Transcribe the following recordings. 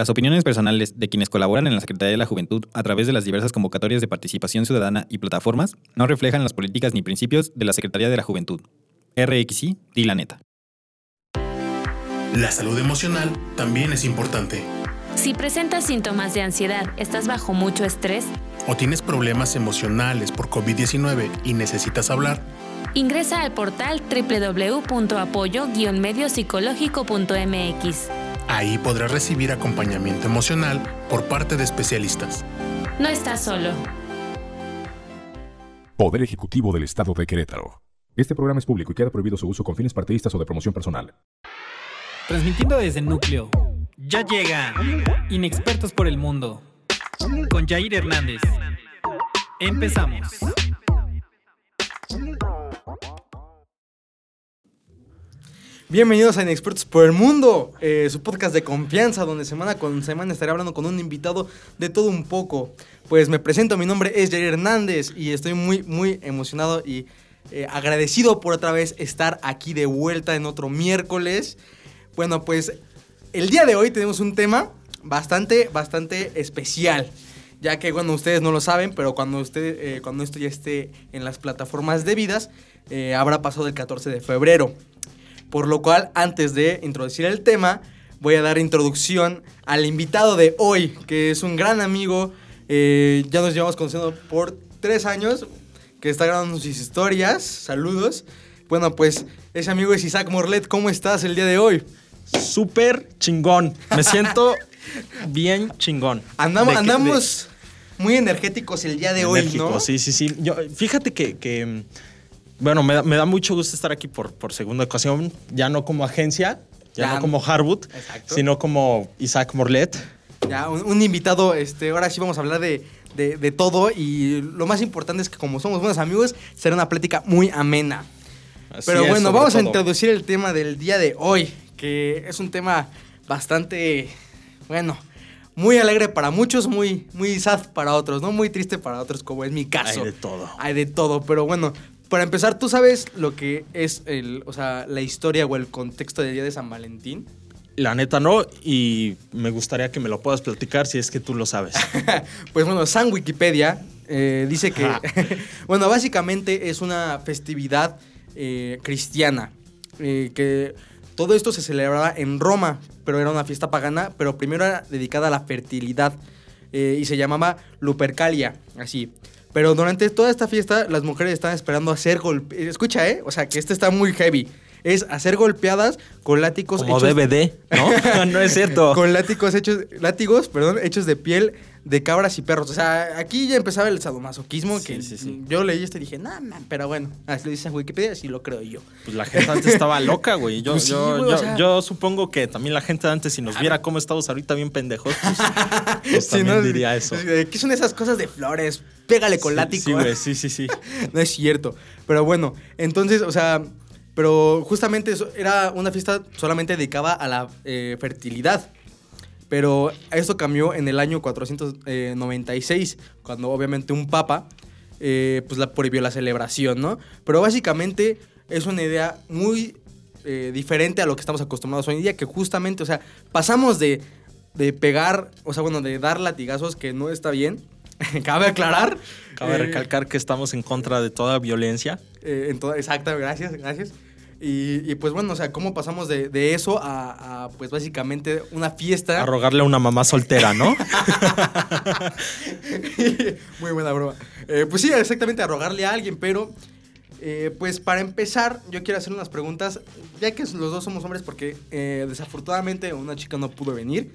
Las opiniones personales de quienes colaboran en la Secretaría de la Juventud a través de las diversas convocatorias de participación ciudadana y plataformas no reflejan las políticas ni principios de la Secretaría de la Juventud. RXI, di la neta. La salud emocional también es importante. Si presentas síntomas de ansiedad, estás bajo mucho estrés o tienes problemas emocionales por COVID-19 y necesitas hablar, ingresa al portal www.apoyo-mediopsicológico.mx. Ahí podrás recibir acompañamiento emocional por parte de especialistas. No estás solo. Poder Ejecutivo del Estado de Querétaro. Este programa es público y queda prohibido su uso con fines partidistas o de promoción personal. Transmitiendo desde el núcleo. Ya llega. Inexpertos por el mundo. Con Jair Hernández. Empezamos. Bienvenidos a Inexpertos por el Mundo, eh, su podcast de confianza, donde semana con semana estaré hablando con un invitado de todo un poco. Pues me presento, mi nombre es Jair Hernández y estoy muy, muy emocionado y eh, agradecido por otra vez estar aquí de vuelta en otro miércoles. Bueno, pues el día de hoy tenemos un tema bastante, bastante especial. Ya que, bueno, ustedes no lo saben, pero cuando, usted, eh, cuando esto ya esté en las plataformas debidas, habrá pasado el 14 de febrero. Por lo cual, antes de introducir el tema, voy a dar introducción al invitado de hoy, que es un gran amigo. Eh, ya nos llevamos conociendo por tres años, que está grabando sus historias. Saludos. Bueno, pues ese amigo es Isaac Morlet. ¿Cómo estás el día de hoy? Súper chingón. Me siento bien chingón. Andamos, andamos muy energéticos el día de hoy, ¿no? Sí, sí, sí. Yo, fíjate que bueno, me da, mucho gusto estar aquí por, por segunda ocasión, ya no como agencia, ya, no como Harwood, sino como Isaac Morlet. Ya, un, invitado, este, ahora sí vamos a hablar de, de, todo y lo más importante es que como somos buenos amigos, será una plática muy amena. Pero bueno, vamos a introducir el tema del día de hoy, que es un tema bastante, bueno, muy alegre para muchos, muy, muy sad para otros, ¿no? Muy triste para otros, como es mi caso. Hay de todo. Hay de todo, pero bueno, para empezar, ¿tú sabes lo que es el, o sea, la historia o el contexto del Día de San Valentín? La neta no, y me gustaría que me lo puedas platicar si es que tú lo sabes. pues bueno, San Wikipedia eh, dice que, bueno, básicamente es una festividad eh, cristiana, eh, que todo esto se celebraba en Roma, pero era una fiesta pagana, pero primero era dedicada a la fertilidad y se llamaba Lupercalia, así. Pero durante toda esta fiesta, las mujeres están esperando hacer golpe. Escucha, ¿eh? O sea, que este está muy heavy. Es hacer golpeadas con látigos Como DVD, ¿no? no es cierto. Con látigos hechos, látigos, perdón, hechos de piel de cabras y perros. O sea, aquí ya empezaba el sadomasoquismo que yo leí esto y dije, nah, man, pero bueno, así lo dice en Wikipedia, así lo creo yo. Pues la gente antes estaba loca, güey. Yo, pues yo, yo, supongo que también la gente antes, si nos viera cómo estamos ahorita bien pendejos, pues, pues también diría eso. ¿Qué son esas cosas de flores? Pégale con látigo. Sí, güey, sí, sí, sí. no es cierto. Pero bueno, entonces, o sea, pero justamente era una fiesta solamente dedicada a la eh, fertilidad. Pero esto cambió en el año 496, cuando obviamente un papa eh, pues la prohibió la celebración, ¿no? Pero básicamente es una idea muy eh, diferente a lo que estamos acostumbrados hoy en día, que justamente, o sea, pasamos de, de pegar, o sea, bueno, de dar latigazos que no está bien, cabe aclarar. Cabe eh, recalcar que estamos en contra de toda violencia. en toda, exacto, gracias, gracias. Y, pues bueno, o sea, ¿cómo pasamos de, eso a, pues básicamente una fiesta? A rogarle a una mamá soltera, ¿no? Muy buena broma. Eh, pues sí, exactamente, a rogarle a alguien, pero eh, pues para empezar, yo quiero hacer unas preguntas, ya que los dos somos hombres, porque eh, desafortunadamente una chica no pudo venir,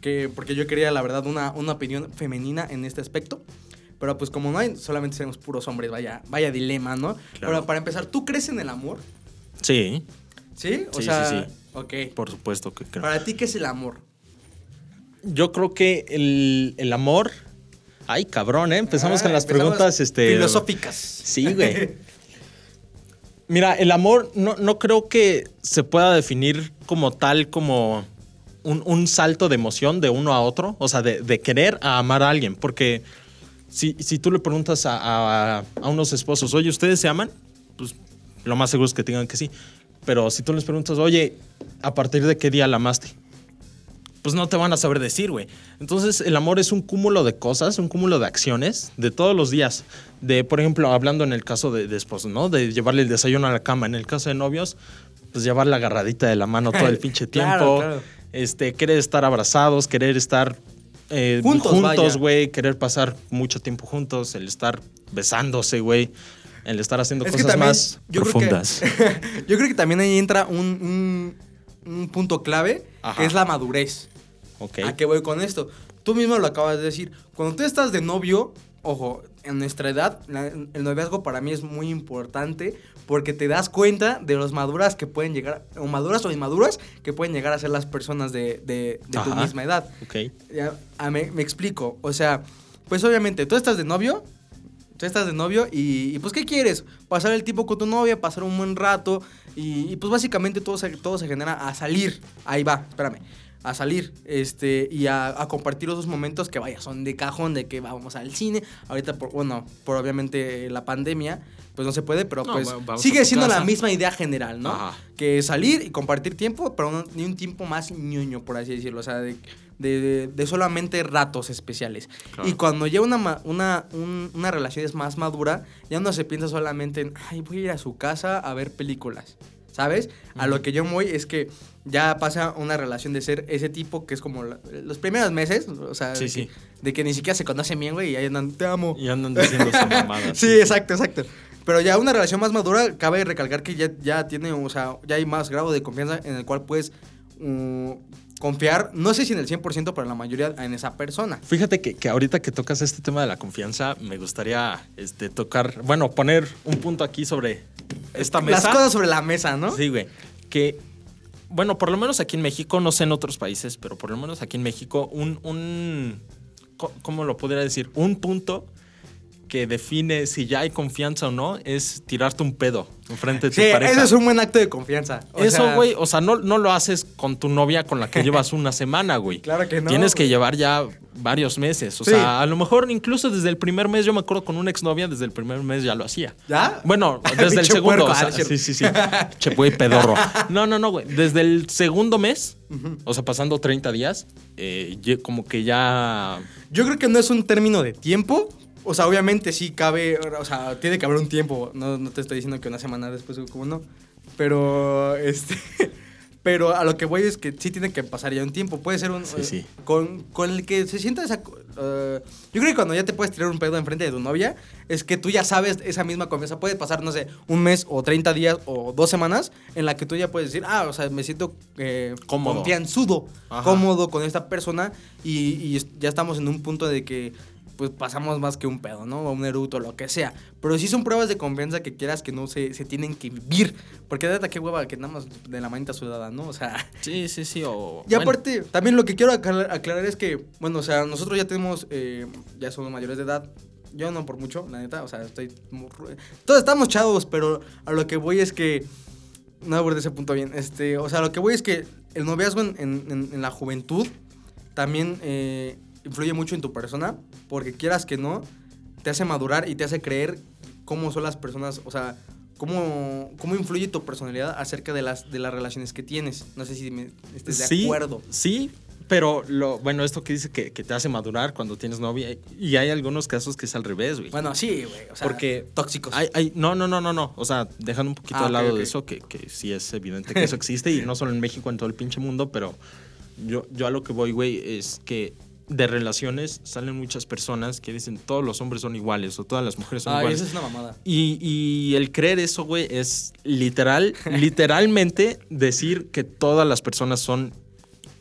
que, porque yo quería, la verdad, una, una opinión femenina en este aspecto. Pero pues como no hay, solamente seremos puros hombres, vaya, vaya dilema, ¿no? Pero para empezar, ¿tú crees en el amor? Sí. ¿Sí? O sea, sí, Ok. Por supuesto que creo. Para ti, ¿qué es el amor? Yo creo que el, amor. Ay, cabrón, ¿eh? Empezamos con las preguntas este, filosóficas. Sí, güey. Mira, el amor no, creo que se pueda definir como tal, como un, salto de emoción de uno a otro. O sea, de, querer a amar a alguien. Porque si, tú le preguntas a, a unos esposos, oye, ¿ustedes se aman? Pues lo más seguro es que tengan que sí. Pero si tú les preguntas, oye, ¿a partir de qué día la amaste? pues no te van a saber decir, güey. Entonces, el amor es un cúmulo de cosas, un cúmulo de acciones de todos los días. De, por ejemplo, hablando en el caso de, de esposos, ¿no? De llevarle el desayuno a la cama. En el caso de novios, pues llevar la agarradita de la mano todo el pinche tiempo. Claro, claro. Este, querer estar abrazados, querer estar eh, Juntos, güey, querer pasar mucho tiempo juntos, el estar besándose, güey, el estar haciendo Es cosas también, más yo creo que- profundas. Yo creo que también ahí entra un, un- un punto clave, Ajá. que es la madurez. Ok. ¿A qué voy con esto? Tú mismo lo acabas de decir. Cuando tú estás de novio, ojo, en nuestra edad, la- el noviazgo para mí es muy importante porque te das cuenta de los maduras que pueden llegar, o maduras o inmaduras que pueden llegar a ser las personas de, de- de tu misma edad. Ok. Ya, me, me explico. O sea, pues obviamente, tú estás de novio. Tú estás de novio y, y, pues ¿qué quieres? Pasar el tiempo con tu novia, pasar un buen rato y, y, pues básicamente todo se, todo se genera a salir. Ahí va, espérame. A salir este, y a, a compartir esos momentos que vaya, son de cajón, de que vamos al cine. Ahorita, por, bueno, por obviamente la pandemia, pues no se puede, pero No, pues sigue siendo la misma idea general, ¿no? Ajá. Que salir y compartir tiempo, pero no- ni un tiempo más ñoño, por así decirlo. O sea, de, de, de- de solamente ratos especiales. Claro. Y cuando ya una, una, un- una relación es más madura, ya no se piensa solamente en, ay, voy a ir a su casa a ver películas. ¿Sabes? A lo que yo voy es que ya pasa una relación de ser ese tipo que es como la- los primeros meses, o sea, Sí, de, sí. Que, de que ni siquiera se conocen bien, güey, y ahí andan, te amo. Y andan diciendo esa mamada. Sí, exacto, exacto. Pero ya una relación más madura, cabe recalcar que ya, ya tiene, o sea, ya hay más grado de confianza en el cual puedes mm, confiar, no sé si en el 100%, pero en la mayoría en esa persona. Fíjate que, que ahorita que tocas este tema de la confianza, me gustaría este, tocar, bueno, poner un punto aquí sobre esta mesa. Las cosas sobre la mesa, ¿no? Sí, güey. Que, bueno, por lo menos aquí en México, no sé en otros países, pero por lo menos aquí en México, un, un ¿cómo lo podría decir? Un punto que define si ya hay confianza o no es tirarte un pedo enfrente de tu Sí, pareja. eso es un buen acto de confianza. O Eso, güey, o sea, no, no lo haces con tu novia con la que llevas una semana, güey. Claro que no, Tienes que llevar ya varios meses. O Sí. sea, a lo mejor incluso desde el primer mes, yo me acuerdo con una exnovia, desde el primer mes ya lo hacía. ¿Ya? Bueno, desde el segundo. puerco, o sea, ah, sí, sí, sí. Che, güey, pedorro. No, no, no, güey. Desde el segundo mes, o sea, pasando 30 días, eh, como que ya. Yo creo que no es un término de tiempo. O sea, obviamente sí cabe, o sea, tiene que haber un tiempo. No, no te estoy diciendo que una semana después, como no. Pero, este... Pero a lo que voy es que sí tiene que pasar ya un tiempo. Puede ser un... Sí, sí. eh, Con, con el que se sienta esa... eh, yo creo que cuando ya te puedes tirar un pedo enfrente de tu novia, es que tú ya sabes esa misma confianza. Puede pasar, no sé, un mes o 30 días o dos semanas en la que tú ya puedes decir, ah, o sea, me siento eh, Cómodo. confianzudo, Ajá. cómodo con esta persona y, ya estamos en un punto de que pues pasamos más que un pedo, ¿no? O un eruto, lo que sea. Pero sí son pruebas de confianza que quieras que no se, se tienen que vivir. Porque neta, qué hueva que nada más de la manita sudada, ¿no? O sea... Sí, sí, sí. O, Y bueno, aparte, también lo que quiero aclarar, aclarar es que, bueno, o sea, nosotros ya tenemos, eh, ya somos mayores de edad. Yo no por mucho, la neta, o sea, estoy... Todos estamos chavos, pero a lo que voy es que... No abordé ese punto bien. Este, o sea, lo que voy es que el noviazgo en, en- en- en la juventud también eh, influye mucho en tu persona, porque quieras que no, te hace madurar y te hace creer cómo son las personas, o sea, cómo, cómo influye tu personalidad acerca de las, de las relaciones que tienes. No sé si me estés de sí, acuerdo. Sí, pero lo, bueno, esto que dice que, que te hace madurar cuando tienes novia, y hay algunos casos que es al revés, güey. Bueno, sí, güey. O sea, Porque tóxicos. Hay, hay- no, no, no, no, no. O sea, dejando un poquito Ah, al lado de eso, que, que sí es evidente que eso existe, y no solo en México, en todo el pinche mundo, pero yo, yo a lo que voy, güey, es que de relaciones salen muchas personas que dicen todos los hombres son iguales o todas las mujeres son Ay, iguales. esa es una mamada. Y, y el creer eso, güey, es literal, literalmente decir que todas las personas son,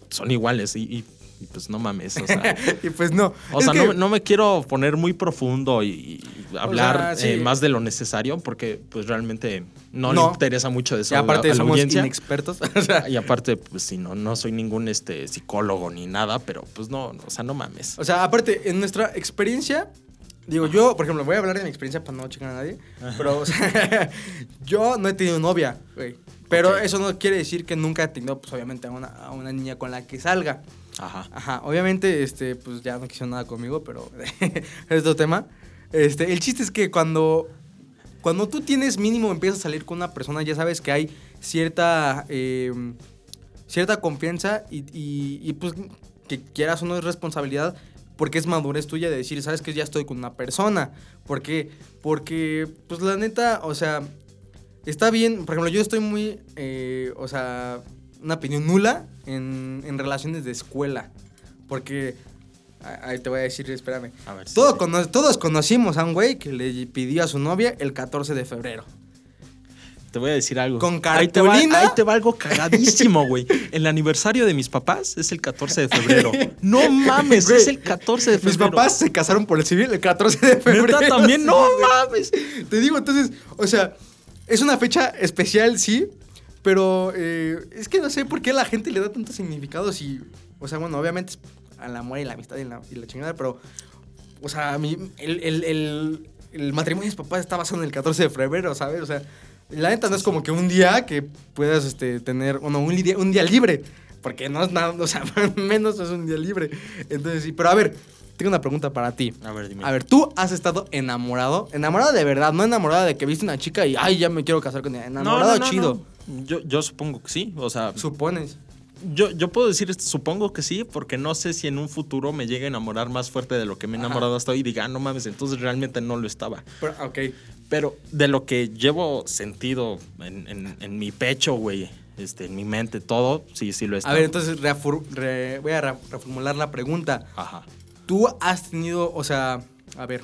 son iguales. Y, y- y pues no mames, o sea. y pues no. O Es sea, que- no, no me quiero poner muy profundo y, y hablar sea, sí. eh, más de lo necesario porque pues realmente no, No. le interesa mucho de eso Y aparte a a somos audiencia. inexpertos. o sea, Y aparte, pues sí, no, no soy ningún este, psicólogo ni nada, pero pues no, o sea, no mames. o sea, aparte, en nuestra experiencia, digo, yo, por ejemplo, voy a hablar de mi experiencia para no chingar a nadie, pero, o sea, yo no he tenido novia, güey. Pero eso no quiere decir que nunca he tenido, pues, obviamente, a una, a una niña con la que salga. Ajá. Ajá, obviamente, este, pues ya no quiso nada conmigo, pero es otro tema. Este, el chiste es que cuando, cuando tú tienes mínimo, empiezas a salir con una persona, ya sabes que hay cierta, eh, cierta confianza y, y- y, pues que quieras o no es responsabilidad porque es madurez tuya de decir, sabes que ya estoy con una persona. ¿Por qué? Porque, pues la neta, o sea, está bien. Por ejemplo, yo estoy muy, eh, o sea, una opinión nula en, en relaciones de escuela. Porque, ahí te voy a decir, espérame. A ver, sí, Todo sí. cono- todos conocimos a un güey que le pidió a su novia el 14 de febrero. Te voy a decir algo. Con Ahí te va, cartulina. ahí te va algo cagadísimo, güey. El aniversario de mis papás es el 14 de febrero. No mames, Güey, es el 14 de Mis febrero. papás se casaron por el civil el 14 de febrero. ¿Neta también? No mames. Te digo, entonces, o sea, es una fecha especial, sí, pero eh, es que no sé por qué la gente le da tanto significado si, o sea, bueno, obviamente es al amor y la amistad y la, y la chingada, pero, o sea, a mí, el, el, el, el matrimonio de mis papás está basado en el 14 de febrero, ¿sabes? O sea, la neta no es como que un día que puedas este, tener, bueno, un día, un día libre, porque no es nada, o sea, menos es un día libre. Entonces, sí, pero a ver, tengo una pregunta para ti. A ver, dime. A ver, tú has estado enamorado, enamorado de verdad, no enamorado de que viste una chica y ay, ya me quiero casar con ella. Enamorado chido. no. Yo, yo supongo que sí. O sea, Supones. yo, yo puedo decir esto, supongo que sí, porque no sé si en un futuro me llegue a enamorar más fuerte de lo que me he Ajá. enamorado hasta hoy y diga, ah, no mames, entonces realmente no lo estaba. Pero, ok. Pero de lo que llevo sentido en, en- en mi pecho, güey, este, en mi mente, todo, sí, sí lo he A ver, entonces re- voy a re- reformular la pregunta. Ajá. Tú has tenido, o sea, a ver.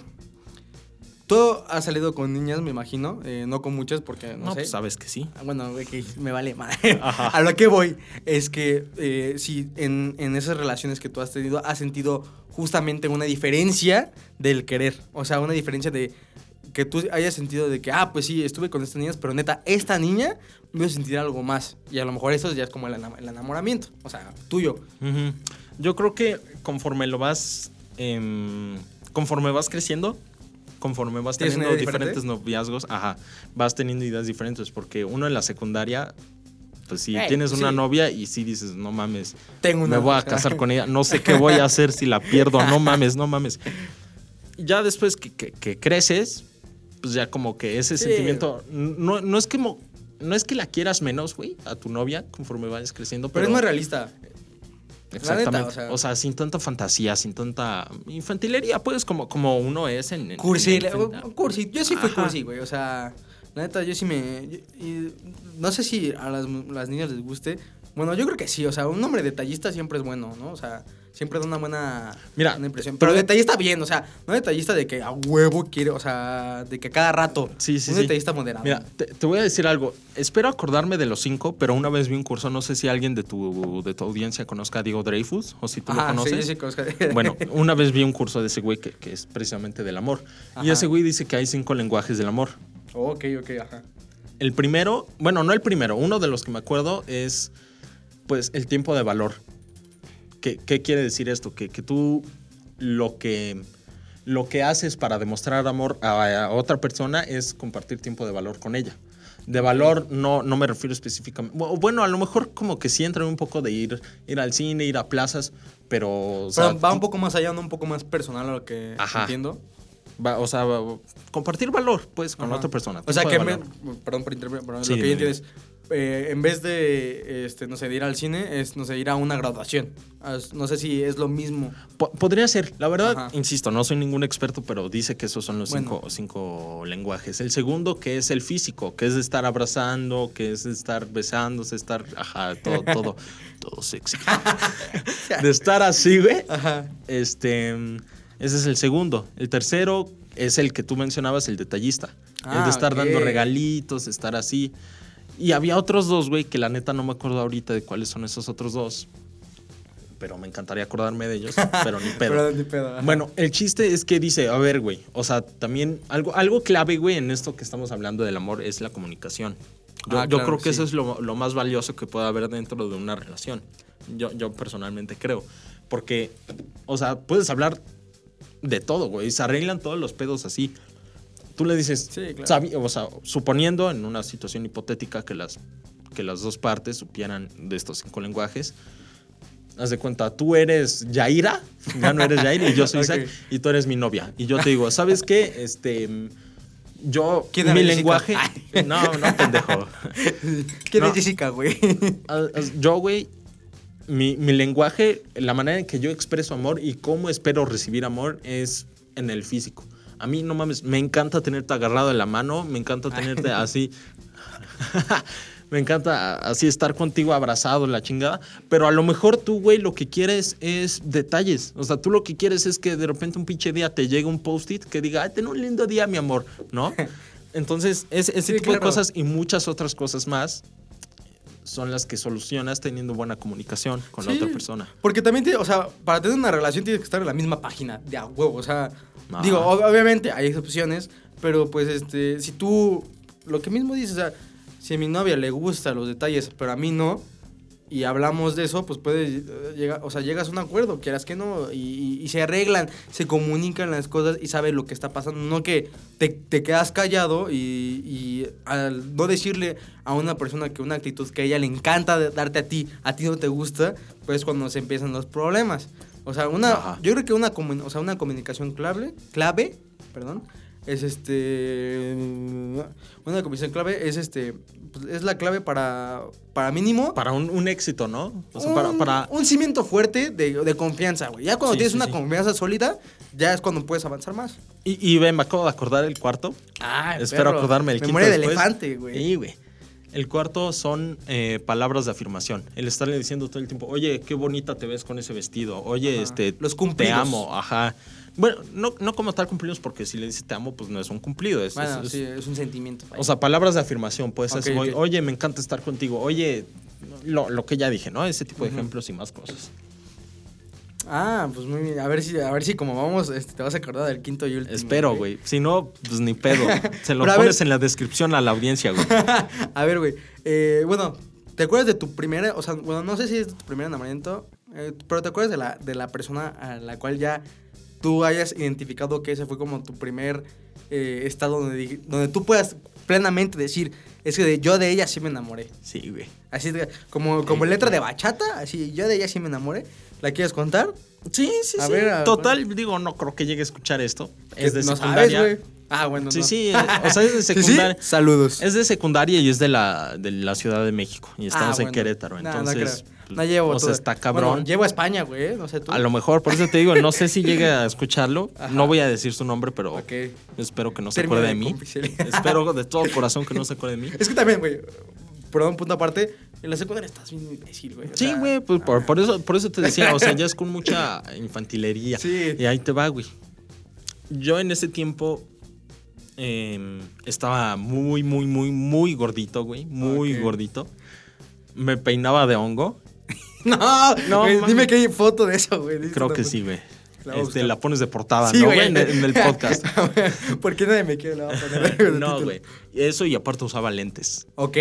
Tú has salido con niñas, me imagino, eh, no con muchas porque no, No, sé. pues sabes que sí. Ah, Bueno, que me vale madre. A lo que voy es que eh, si en, en esas relaciones que tú has tenido has sentido justamente una diferencia del querer. O sea, una diferencia de que tú hayas sentido de que, ah, pues sí, estuve con estas niñas, pero neta, esta niña me hizo sentir algo más. Y a lo mejor eso ya es como el, enam- el enamoramiento. O sea, tuyo. Yo creo que conforme lo vas. em, conforme vas creciendo, conforme vas ¿Tienes una teniendo diferente? diferentes noviazgos, ajá, vas teniendo ideas diferentes. Porque uno en la secundaria, pues si tienes una sí. novia y sí dices, no mames, Tengo una. me voy a casar con ella, no sé qué voy a hacer si la pierdo, no mames, no mames. Ya después que, que- que creces, pues ya como que ese Sí. sentimiento, no, no es que mo- no es que la quieras menos, güey, a tu novia conforme vayas creciendo, Pero es más realista. Exactamente. neta, o o, sea- sin tanta fantasía, sin tanta infantilería, pues, como, como uno es en. en- Cursi, en- cursi. Yo sí fui Ajá. cursi, güey. O sea, la neta, yo sí me. yo- y no sé si a las, las niñas les guste. Bueno, yo creo que sí. O sea, un hombre detallista siempre es bueno, ¿no? O sea, siempre da una buena, Mira, buena impresión. pero- Pero detallista bien, o sea, no detallista de que a huevo quiere, o sea, de que cada rato. Sí, sí, un sí. detallista moderado. Mira, te, te voy a decir algo. Espero acordarme de los cinco, pero una vez vi un curso, no sé si alguien de tu, de tu audiencia conozca a Diego Dreyfus o si tú lo Ajá, sí, conoces. yo sí conozco. Bueno, una vez vi un curso de ese güey que, que es precisamente del amor. Y ese güey dice que hay cinco lenguajes del amor. ok, ok, ajá. El primero, bueno, no el primero, uno de los que me acuerdo es, pues, el tiempo de valor. ¿Qué, qué quiere decir esto? Que, que tú lo que, lo que haces para demostrar amor a, a otra persona es compartir tiempo de valor con ella. De valor no, no me refiero específicamente. bu- Bueno, a lo mejor como que sí entra un poco de ir, ir al cine, ir a plazas, pero... o Pero sea, va un poco más allá, ¿no? Un poco más personal a lo que Ajá. entiendo. va- o sea, va- compartir valor, pues, con Ajá. otra persona. O sea, que vez- perdón por interrumpir, pero Sí, lo que dime, yo entiendo es, eh, en vez de, este, no sé, de ir al cine, es, no sé, ir a una graduación. No sé si es lo mismo. Po- Podría ser, la verdad, Ajá. insisto, no soy ningún experto, pero dice que esos son los Bueno. cinco, cinco lenguajes. El segundo, que es el físico, que es de estar abrazando, que es de estar besándose, estar, ajá, todo, todo, todo sexy. de estar así, güey. Ajá. Este, ese es el segundo. El tercero es el que tú mencionabas, el detallista. el Ah, de estar dando regalitos, estar así. Y había otros dos, güey, que la neta no me acuerdo ahorita de cuáles son esos otros dos. Pero me encantaría acordarme de ellos, pero ni pedo. Pero ni pedo. ajá. Bueno, el chiste es que dice, a ver, güey, o sea, también algo, algo clave, güey, en esto que estamos hablando del amor es la comunicación. Yo, Ah, yo claro, creo que sí. eso es lo, lo más valioso que puede haber dentro de una relación. Yo, yo personalmente creo. Porque, o sea, puedes hablar de todo, güey. Se arreglan todos los pedos así. Tú le dices, Sí, claro. sabi- o sea, suponiendo en una situación hipotética que las, que las dos partes supieran de estos cinco lenguajes, haz de cuenta, tú eres Yaira, ya no eres Yaira, y yo soy. Isaac, y tú eres mi novia. Y yo te digo, ¿sabes qué? Este, Yo, ¿Quién era mi Jessica? lenguaje. No, no, pendejo. ¿Quién No. es Jessica, güey? Ah, ah, Yo, güey, mi, mi lenguaje, la manera en que yo expreso amor y cómo espero recibir amor es en el físico. A mí, no mames, me encanta tenerte agarrado de la mano, me encanta tenerte así. me encanta así estar contigo abrazado, la chingada. Pero a lo mejor tú, güey, lo que quieres es detalles. O sea, tú lo que quieres es que de repente un pinche día te llegue un post-it que diga, ay, ten un lindo día, mi amor, ¿no? Entonces, es- ese Sí, tipo de cosas y muchas otras cosas más son las que solucionas teniendo buena comunicación con la otra persona. Porque también, te- o sea, para tener una relación tienes que estar en la misma página de a huevo. O sea, Ajá. digo, ob- obviamente hay excepciones, pero pues este, si tú, lo que mismo dices, o sea, si a mi novia le gustan los detalles, pero a mí no, y hablamos de eso, pues puede eh, llegar, o sea, llegas a un acuerdo, quieras que no, y, y- se arreglan, se comunican las cosas y sabes lo que está pasando, no que te, te quedas callado y, y al no decirle a una persona que una actitud que a ella le encanta darte a ti, a ti no te gusta, pues cuando se empiezan los problemas. O sea, una, Ajá. yo creo que una, o sea, una comunicación clave, clave, perdón, es este, una comunicación clave es este, es la clave para, para mínimo Para un, un éxito, ¿no? O sea, para, un, para- un cimiento fuerte de, de confianza, güey. Ya cuando Sí, tienes sí, una sí. confianza sólida, ya es cuando puedes avanzar más. Y, y ve, me acabo de acordar el cuarto. Ah, Espero acordarme el quinto Memoria de después. elefante, güey. Sí, güey. El cuarto son eh, palabras de afirmación. El estarle diciendo todo el tiempo, oye, qué bonita te ves con ese vestido. Oye, Ajá. este, Los te cumplidos. amo. Ajá. Bueno, no, no como tal cumplidos, porque si le dices te amo, pues no es un cumplido. Es, Bueno, es- es- sí, es un sentimiento. O sea, palabras de afirmación, pues Ok, es, ok. oye, me encanta estar contigo. Oye, lo, lo que ya dije, ¿no? Ese tipo de ejemplos y más cosas. Ah, pues muy bien. A ver si, a ver si como vamos, este, te vas a acordar del quinto y último. Espero, güey. Si no, pues ni pedo. Se lo ver- pones en la descripción a la audiencia, güey. a ver, güey. Eh, bueno, ¿te acuerdas de tu primera, o sea, bueno, no sé si es tu primer enamoramiento, eh, pero ¿te acuerdas de la, de la persona a la cual ya tú hayas identificado que ese fue como tu primer eh, estado donde, donde tú puedas plenamente decir, es que de- yo de ella sí me enamoré? Sí, güey. Así de- como, como letra de bachata, así yo de ella sí me enamoré. ¿La quieres contar? Sí, sí, A sí. ver, a- Total, digo, no creo que llegue a escuchar esto. Es de no secundaria. sabes. Ah, bueno, Sí, no. sí, o sea, es de secundaria. Saludos. Es de secundaria y es de la, de la Ciudad de México. Y estamos Ah, en bueno. Querétaro. No, no Entonces, creo. No llevo o sea, está cabrón. Bueno, llevo a España, güey, no sé tú. A lo mejor, por eso te digo, no sé si llegue a escucharlo. Ajá. No voy a decir su nombre, pero Ok. espero que no se acuerde de mí. espero de todo corazón que no se acuerde de mí. Es que también, güey, perdón, punto aparte, en la secundaria estás bien imbécil, güey. o Sí, sea, güey, pues por, por eso, por eso te decía, o sea, ya es con mucha infantilería. Sí. Y ahí te va, güey. Yo en ese tiempo em, estaba muy, muy, muy, muy gordito, güey. Muy gordito. Me peinaba de hongo. No, No, güey, dime que hay foto de eso, güey. Creo que sí, güey. La Este, la pones de portada, Sí, ¿no, güey. En, el- en el podcast. ¿Por qué nadie me quiere la va a poner no, güey. Eso y aparte usaba lentes. Ok.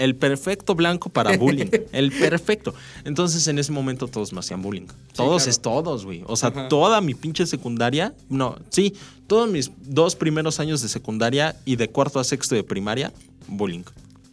El perfecto blanco para bullying. El perfecto. Entonces, en ese momento todos me hacían bullying. Todos claro. es todos, güey. O sea, Ajá. toda mi pinche secundaria. No, sí. Todos mis dos primeros años de secundaria y de cuarto a sexto de primaria, bullying.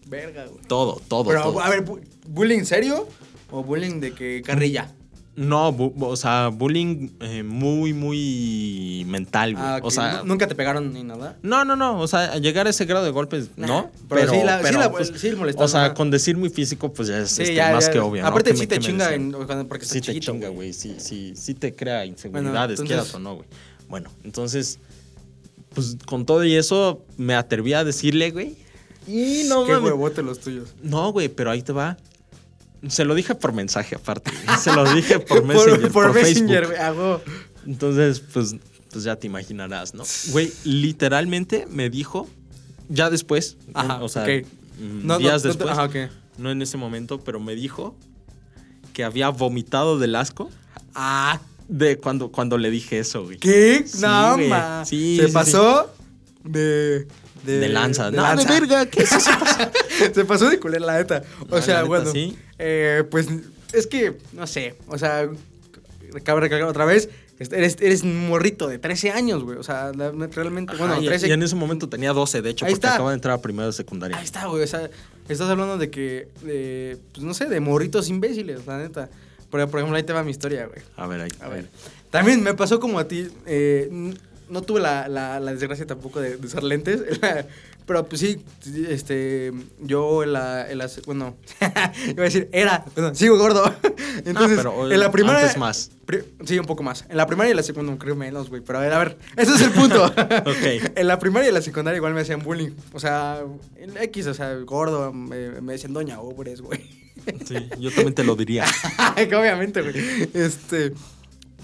Verga, güey. Todo, todo, Pero, todo. a ver, bu- ¿bullying serio o bullying de que carrilla? No, o sea, bullying eh, muy, muy mental, güey. Ah, O sea, nu- ¿Nunca te pegaron ni nada? No, no, no. O sea, a llegar a ese grado de golpes, Nah, no. pero sí la- sí la- pues, sí O sea, con decir muy físico, pues ya es Sí, este, ya, más ya. que obvio. ¿no? Aparte ¿Qué sí te chinga en- porque estás Sí te chinga, güey. Sí, sí, sí te crea inseguridades, entonces- quieras o no, güey. Bueno, entonces, pues con todo y eso, me atreví a decirle, güey. Y no Qué mames. huevote los tuyos. No, güey, pero ahí te va. Se lo dije por mensaje aparte. Se lo dije por Messenger, por, por Messenger, Facebook. güey. hago- Entonces, pues, pues ya te imaginarás, ¿no? Güey, literalmente me dijo, ya después, Ajá, o sea, ok. mm, No, no, días no después, Ajá, ok. no en ese momento, pero me dijo que había vomitado del asco Ah, de cuando, cuando le dije eso, güey. ¿qué? Sí, no, güey. Sí, Se sí, pasó de... De, lanza. de no, lanza. de verga, ¿qué es eso? Se pasó de culera, la neta. O No, sea, neta, bueno. sí. eh, pues es que, no sé. O sea, cabe recalcar otra vez. Eres, eres un morrito de 13 años, güey. O sea, realmente, bueno, Ajá, y, 13. y en ese momento tenía 12, de hecho, Ahí porque está. acaba de entrar a primero de secundaria. Ahí está, güey. O sea, estás hablando de que, de, pues no sé, de morritos imbéciles, la neta. Pero, por ejemplo, ahí te va mi historia, güey. A ver, ahí. A ver. También me pasó como a ti. eh, no tuve la, la- la desgracia tampoco de, de usar lentes. Pero pues sí, este, yo en la, en la bueno, iba a decir, era, bueno, sigo gordo. Entonces, pero, en la primaria... antes más. pri- sí, un poco más. En la primaria y la secundaria, creo menos, güey. Pero a ver, a ver, ese es el punto. Ok. En la primaria y la secundaria igual me hacían bullying. O sea, en X, o sea, gordo, me, me decían doña Obres, güey. Sí, yo también te lo diría. Que Obviamente, güey. Este.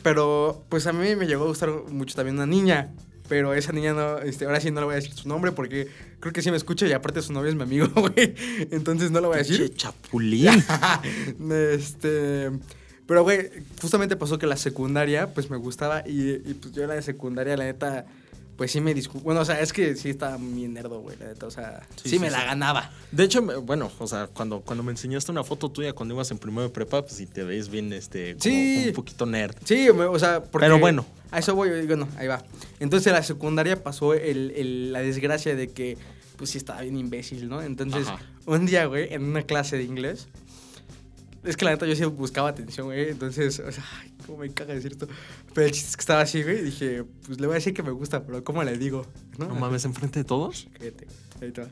Pero, pues a mí me llegó a gustar mucho también una niña. Pero esa niña no, este, ahora sí no le voy a decir su nombre porque creo que sí me escucha y aparte su novio es mi amigo, güey. Entonces no lo voy a decir. chapulín. este. Pero, güey, justamente pasó que la secundaria, pues me gustaba y, y, pues yo la de secundaria, la neta, pues sí me disculpo. Bueno, o sea, es que sí estaba muy nerdo, güey, la neta, o sea, sí, Sí, me sí, la ganaba. De hecho, bueno, o sea, cuando, cuando me enseñaste una foto tuya cuando ibas en primero de prepa, pues sí te ves bien, este, como Sí. un poquito nerd. Sí, o sea, porque... Pero bueno. A eso voy, bueno, ahí va. Entonces en la secundaria pasó el- el- la desgracia de que, pues sí estaba bien imbécil, ¿no? Entonces, Ajá. un día, güey, en una clase de inglés, es que la neta yo sí buscaba atención, güey, entonces, o sea, ay, cómo me caga decir esto. Pero el chiste es que estaba así, güey, y dije, pues le voy a decir que me gusta, pero ¿cómo le digo? ¿No? No mames, enfrente de todos. Cállate, ahí va.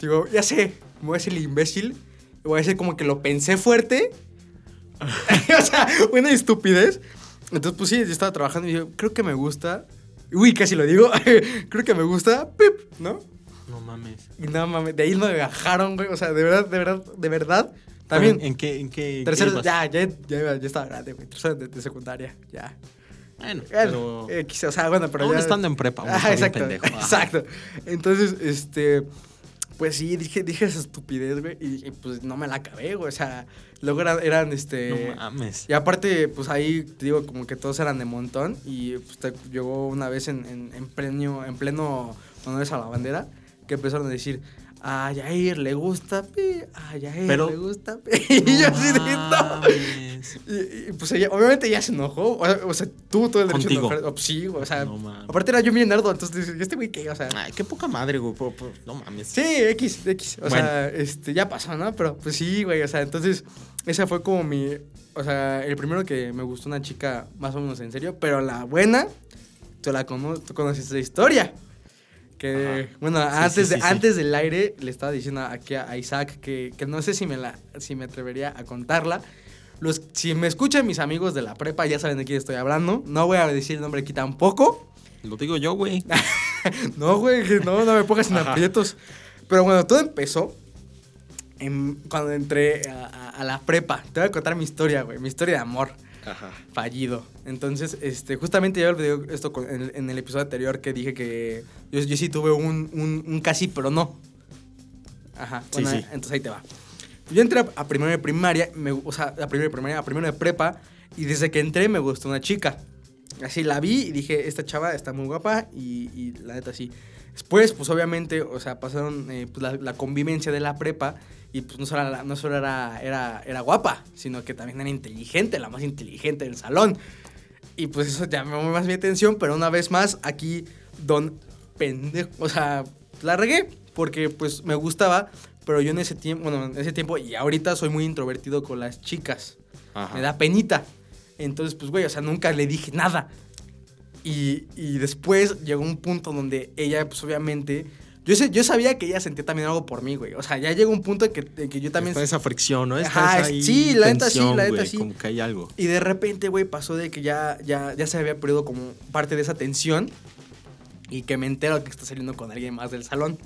Digo, ya sé, me voy a decir el imbécil. Voy a decir como que lo pensé fuerte. o sea, una estupidez. Entonces, pues sí, yo estaba trabajando y yo, creo que me gusta. Uy, casi lo digo. creo que me gusta. Pip, ¿no? No mames. Y nada mames, de ahí no me bajaron, güey. O sea, de verdad, de verdad, de verdad. También. ¿En qué? ¿En qué? tercero, qué ya, ya, ya, ya estaba grande, güey. Tercero de, de secundaria, ya. Bueno, Bueno, pero... X, o sea, bueno, pero Aún ya- estando en prepa, bien exacto, pendejo. Ajá. exacto. Entonces, este, pues sí, dije, dije esa estupidez, güey, y, y, pues no me la acabé, güey, o sea, luego eran, eran, este... No mames. y aparte, pues ahí, te digo, como que todos eran de montón, y pues te- llegó una vez en, en, en pleno, en pleno honores a la bandera, que empezaron a decir... A Yair le gusta, pi, a Yair Pero- le gusta, pi. Y yo así no. Y, y, pues ella, obviamente ella se enojó. O sea, o sea, tuvo todo el derecho Contigo. de enojar. Oh, sí, o sea. No aparte era yo bien nerdo, entonces este güey qué, o sea. Ay, qué poca madre, güey. No mames. Sí, X, X. O Bueno. sea, este, ya pasó, ¿no? Pero pues sí, güey. O sea, entonces, esa fue como mi. O sea, el primero que me gustó una chica más o menos en serio. Pero la buena, tú la cono tú conoces la historia. Que, Ajá. bueno, Sí, antes, sí, sí, antes del aire le estaba diciendo aquí a Isaac que, que no sé si me, la, si me atrevería a contarla. Los, si me escuchan mis amigos de la prepa, ya saben de quién estoy hablando. No voy a decir el nombre aquí tampoco. Lo digo yo, güey. No, güey, no, no me pongas en Ajá. aprietos. Pero bueno, todo empezó en- cuando entré a, a- a la prepa. Te voy a contar mi historia, güey, mi historia de amor Ajá. fallido. Entonces, este, justamente ya olvidé esto con- en, el- en el episodio anterior que dije que yo, yo sí tuve un, un- un casi, pero no. Ajá, Sí, bueno, sí. entonces ahí te va. Yo entré a, a primero de primaria, me- o sea, a primero de primaria, a primero de prepa, y desde que entré me gustó una chica. Así la vi y dije, esta chava está muy guapa, y, y la neta sí. Después, pues obviamente, o sea, pasaron eh, pues, la, la convivencia de la prepa, y pues no solo, era- no solo era, era, era guapa, sino que también era inteligente, la más inteligente del salón. Y pues eso llamó más mi atención, pero una vez más, aquí, don pendejo, o sea, la regué, porque pues me gustaba, pero yo en ese tiempo, bueno, en ese tiempo y ahorita soy muy introvertido con las chicas. Ajá. Me da penita. Entonces, pues, güey, o sea, nunca le dije nada. Y, y después llegó un punto donde ella, pues, obviamente... Yo, sé, yo sabía que ella sentía también algo por mí, güey. O sea, ya llegó un punto en que, en que yo también... Está esa fricción, ¿no? Está Ajá, sí, la neta sí, la neta sí. Como que hay algo. Y de repente, güey, pasó de que ya, ya, ya se había perdido como parte de esa tensión. Y que me entero que está saliendo con alguien más del salón.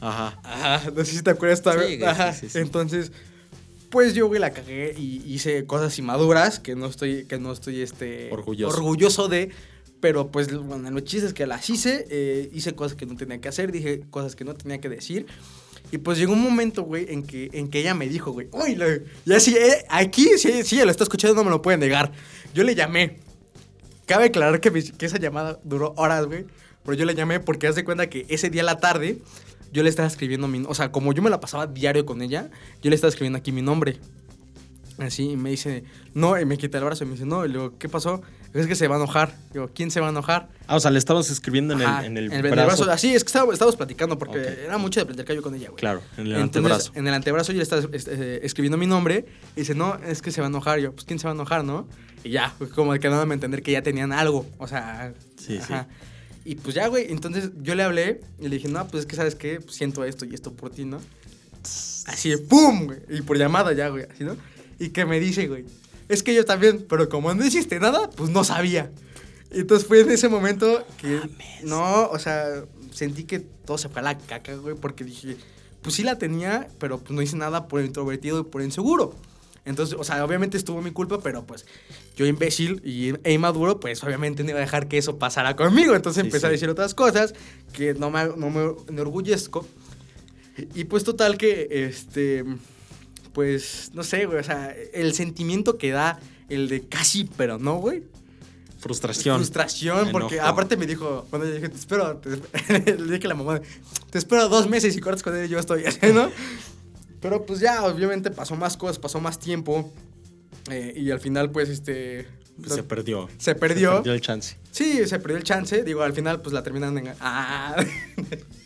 Ajá. Ajá, no sé si te acuerdas todavía. Sí, Ajá. sí, sí, sí. Entonces, pues yo, güey, la cagué y hice cosas inmaduras que no estoy, que no estoy, este... Orgulloso. Orgulloso de... Pero, pues, bueno, los chistes que las hice, eh, hice cosas que no tenía que hacer, dije cosas que no tenía que decir. Y pues llegó un momento, güey, en que, en que ella me dijo, güey, uy, ya sí, eh, aquí, sí, sí, lo está escuchando, no me lo puede negar. Yo le llamé. Cabe aclarar que, mi- que esa llamada duró horas, güey. Pero yo le llamé porque haz de cuenta que ese día a la tarde yo le estaba escribiendo mi... O sea, como yo me la pasaba diario con ella, yo le estaba escribiendo aquí mi nombre. Así, y me dice, no, y me quita el brazo y me dice, no, y le digo, ¿qué pasó? Es que se va a enojar. Digo, ¿quién se va a enojar? Ah, o sea, le estabas escribiendo en Ajá, el, en el en brazo. Así, es que estábamos, estábamos platicando porque era mucho de platicar yo con ella, güey. Claro, en el Entonces, antebrazo. En el antebrazo yo le estaba este, eh, escribiendo mi nombre y dice, no, es que se va a enojar. Yo, pues, ¿quién se va a enojar, no? Y ya, pues, como que no me a entender que ya tenían algo. O sea, Sí, Ajá. Y pues ya, güey, entonces yo le hablé y le dije, no, pues es que, ¿sabes qué? Pues siento esto y esto por ti, ¿no? Así de ¡pum! güey. Y por llamada ya, güey, así, ¿no? Y que me dice, güey, es que yo también, pero como no hiciste nada, pues no sabía. Y entonces fue en ese momento que, no, o sea, sentí que todo se fue a la caca, güey, porque dije, pues sí la tenía, pero pues no hice nada por introvertido y por inseguro. Entonces, o sea, obviamente estuvo mi culpa, pero pues yo imbécil y, e inmaduro, pues obviamente no iba a dejar que eso pasara conmigo. Entonces Sí, empecé a decir otras cosas que no me, no me enorgullezco. Y pues total que, este, pues, no sé, güey, o sea, el sentimiento que da el de casi, pero no, güey. Frustración. Frustración, porque Enojo. aparte me dijo, cuando yo dije, te espero, te- le dije a la mamá, te espero dos meses y cortas con él y yo estoy ¿no? Pero pues ya, obviamente pasó más cosas, pasó más tiempo. eh, y al final, pues, este. Pues se perdió. Se perdió. Se perdió el chance. Sí, se perdió el chance. Digo, al final, pues la terminan en. Ah.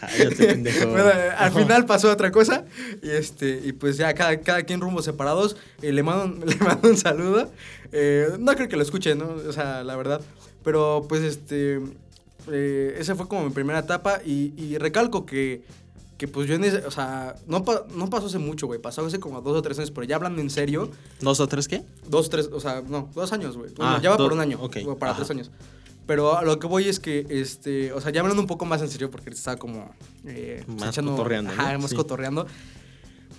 Cállate, pendejo. Bueno, eh, al final pasó otra cosa. Y este, y pues ya cada, cada quien rumbos separados. Eh, le, mando, un- le mando un saludo. Eh, no creo que lo escuche, ¿no? O sea, la verdad. Pero pues este. eh, esa fue como mi primera etapa. Y, y recalco que. Que pues yo en ese, o sea, no, pa- no pasó hace mucho, güey. Pasó hace como dos o tres años, pero ya hablando en serio, ¿Dos o tres qué? Dos, tres, o sea, no, dos años, güey. Bueno, Ah, ya va do- por un año. ok, o para ajá. tres años. Pero a lo que voy es que, este, o sea, ya hablando un poco más en serio, porque estaba como. eh, pues, Más cotorreando, Ajá, ¿no? más Sí. cotorreando.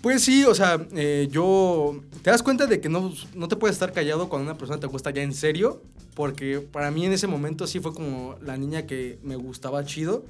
Pues sí, o sea, eh, yo. Te das cuenta de que no, no te puedes estar callado cuando una persona te gusta ya en serio. Porque para mí en ese momento sí fue como la niña que me gustaba chido.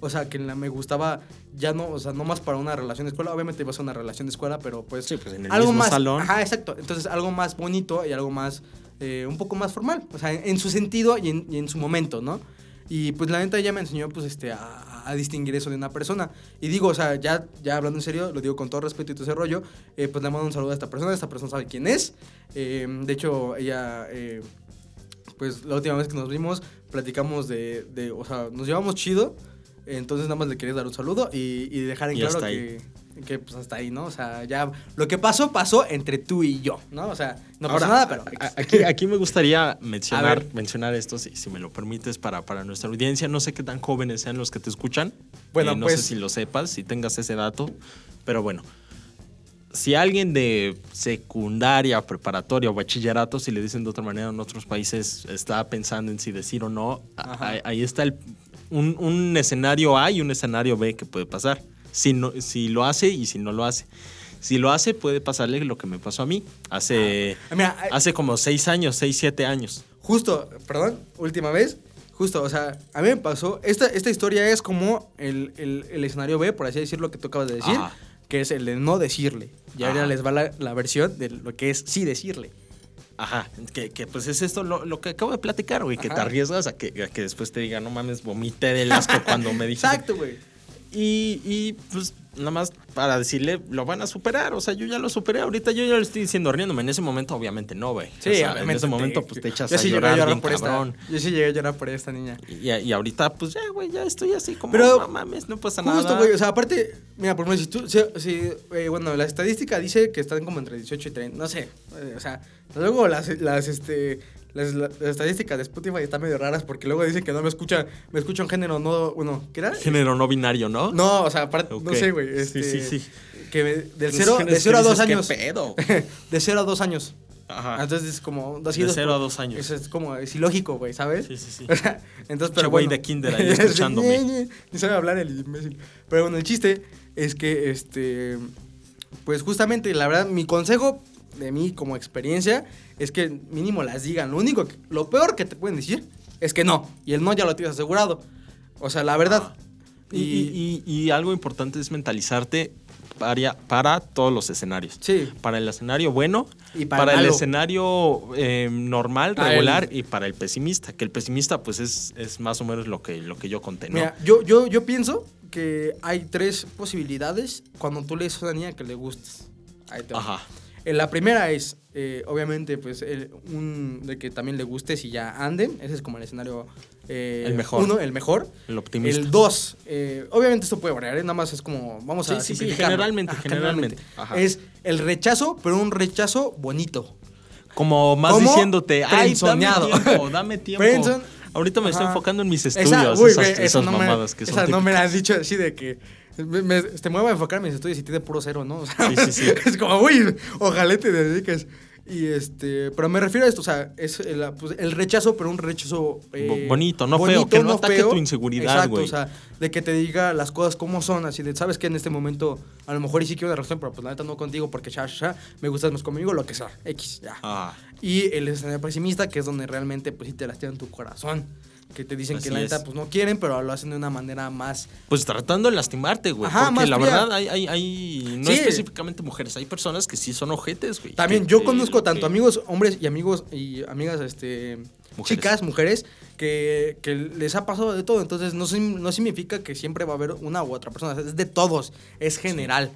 O sea, que me gustaba ya no, o sea, no más para una relación de escuela. Obviamente iba a ser una relación de escuela, pero pues. Sí, pues en el algo mismo más. salón. Ajá, exacto. Entonces, algo más bonito y algo más. Eh, un poco más formal. O sea, en, en su sentido y en, y en su momento, ¿no? Y pues la neta ella me enseñó pues este a, a distinguir eso de una persona. Y digo, o sea, ya, ya hablando en serio, lo digo con todo respeto y todo ese rollo, eh, pues le mando un saludo a esta persona, esta persona sabe quién es. Eh, de hecho, ella, pues la última vez que nos vimos, platicamos de, de o sea, nos llevamos chido. Entonces nada más le quería dar un saludo y, y dejar en Y claro que, que pues hasta ahí, ¿no? O sea, ya lo que pasó, pasó entre tú y yo, ¿no? O sea, no pasó Ahora, nada, pero... Aquí, aquí me gustaría mencionar, mencionar esto, si, si me lo permites, para, para nuestra audiencia. No sé qué tan jóvenes sean los que te escuchan. Bueno, Eh, no pues- sé si lo sepas, si tengas ese dato. Pero bueno, si alguien de secundaria, preparatoria o bachillerato, si le dicen de otra manera en otros países, está pensando en si decir o no, ahí está el, un, un escenario A y un escenario B que puede pasar. Si, no, si lo hace y si no lo hace. Si lo hace, puede pasarle lo que me pasó a mí hace, Ah, mira, eh, hace como seis años, seis, siete años. Justo, perdón, última vez. Justo, o sea, a mí me pasó. Esta, esta historia es como el, el- el escenario B, por así decirlo, que tú acabas de decir, Ajá. que es el de no decirle. Y ahora les va la, la versión de lo que es sí decirle. Ajá, que, que, pues es esto lo, lo que acabo de platicar, güey, que te arriesgas a que, a que después te diga, no mames, vomité del asco cuando me dijiste. Exacto, güey. Y, y, pues nada más para decirle, lo van a superar. O sea, yo ya lo superé. Ahorita yo ya lo estoy diciendo riéndome. En ese momento, obviamente no, güey. Sí, O sea, En ese momento, pues te echas yo a sí llorar, bien por cabrón. esta. Yo sí llegué a llorar por esta niña. Y, y ahorita, pues ya, güey, ya estoy así como, Pero- no mames, no pasa Justo, nada. güey. O sea, aparte, mira, por ejemplo, si tú. Si, si, eh, bueno, la estadística dice que están como entre 18 y 30. No sé. eh, o sea, luego las, las, este. Las, las estadísticas de Spotify están medio raras porque luego dicen que no me escucha, me escucha un género no, bueno, ¿qué era? Género no binario, ¿no? No, o sea, aparte, no sé, güey. Sí, Este, sí, sí. Que me- del Pues, cero, géneros de cero a que dos dices, ¿qué años. pedo? de cero a dos años. Ajá. Entonces es como... De cero a dos años. Eso es como, es ilógico, güey, ¿sabes? Sí, sí, sí. Entonces, pero güey bueno. de kinder ahí escuchándome. Sí. Ni sabe hablar el imbécil. Pero bueno, el chiste es que, este... Pues justamente, la verdad, mi consejo de mí como experiencia es que mínimo las digan. Lo único, que- lo peor que te pueden decir es que no. Y el no ya lo tienes asegurado. O sea, la verdad. Y, y- y- y algo importante es mentalizarte para, para todos los escenarios. Sí. Para el escenario bueno, Y para para, el el escenario eh, normal, Ah, regular el- y para el pesimista. Que el pesimista, pues, es, es más o menos lo que, lo que yo conté, ¿no? Mira, yo, yo, yo pienso que hay tres posibilidades cuando tú le dices a una niña que le gustes. Ahí te. Ajá. Eh, La primera es, eh, obviamente, pues, el- un, de que también le gustes y ya anden. Ese es como el escenario... eh, El mejor. Uno, el mejor. El optimista. El dos, eh, obviamente esto puede variar, nada más es como, vamos a Sí, sí, sí, simplificarlo. generalmente, Ajá, generalmente. Ajá. Es el rechazo, pero un rechazo bonito. Como más diciéndote, ay, dame Frenzoneado. tiempo, dame tiempo. Ahorita me estoy enfocando en mis Esa- estudios. uy, esas esas me- mamadas que son. esa no me la típicas. han dicho así de que me, me- te muevo a enfocar en mis estudios y tiene puro cero, ¿no? O sea, Sí, sí, sí. es como, uy, ojalá te dediques. Y este, pero me refiero a esto, o sea, es el, pues, el rechazo, pero un rechazo eh, Bo- bonito, no feo, que no ataque tu inseguridad, Exacto, güey. o sea, de que te diga las cosas como son, así de, sabes que en este momento a lo mejor y sí quiero una relación, pero pues la neta no contigo porque ya, ya, me gustas más conmigo, lo que sea, X, ya. Ah, Y el escenario pesimista, que es donde realmente pues sí te lastiman tu corazón. Que te dicen Así que la neta es. pues no quieren, pero lo hacen de una manera más... pues tratando de lastimarte, güey. Ajá, porque más la fría. verdad, hay, hay, hay- no Sí. específicamente mujeres, hay personas que sí son ojetes, güey. También Que- yo conozco tanto que- amigos, hombres y amigos y amigas, este... Mujeres. Chicas, mujeres, que, que les ha pasado de todo. Entonces no, no significa que siempre va a haber una u otra persona. Es de todos, es general.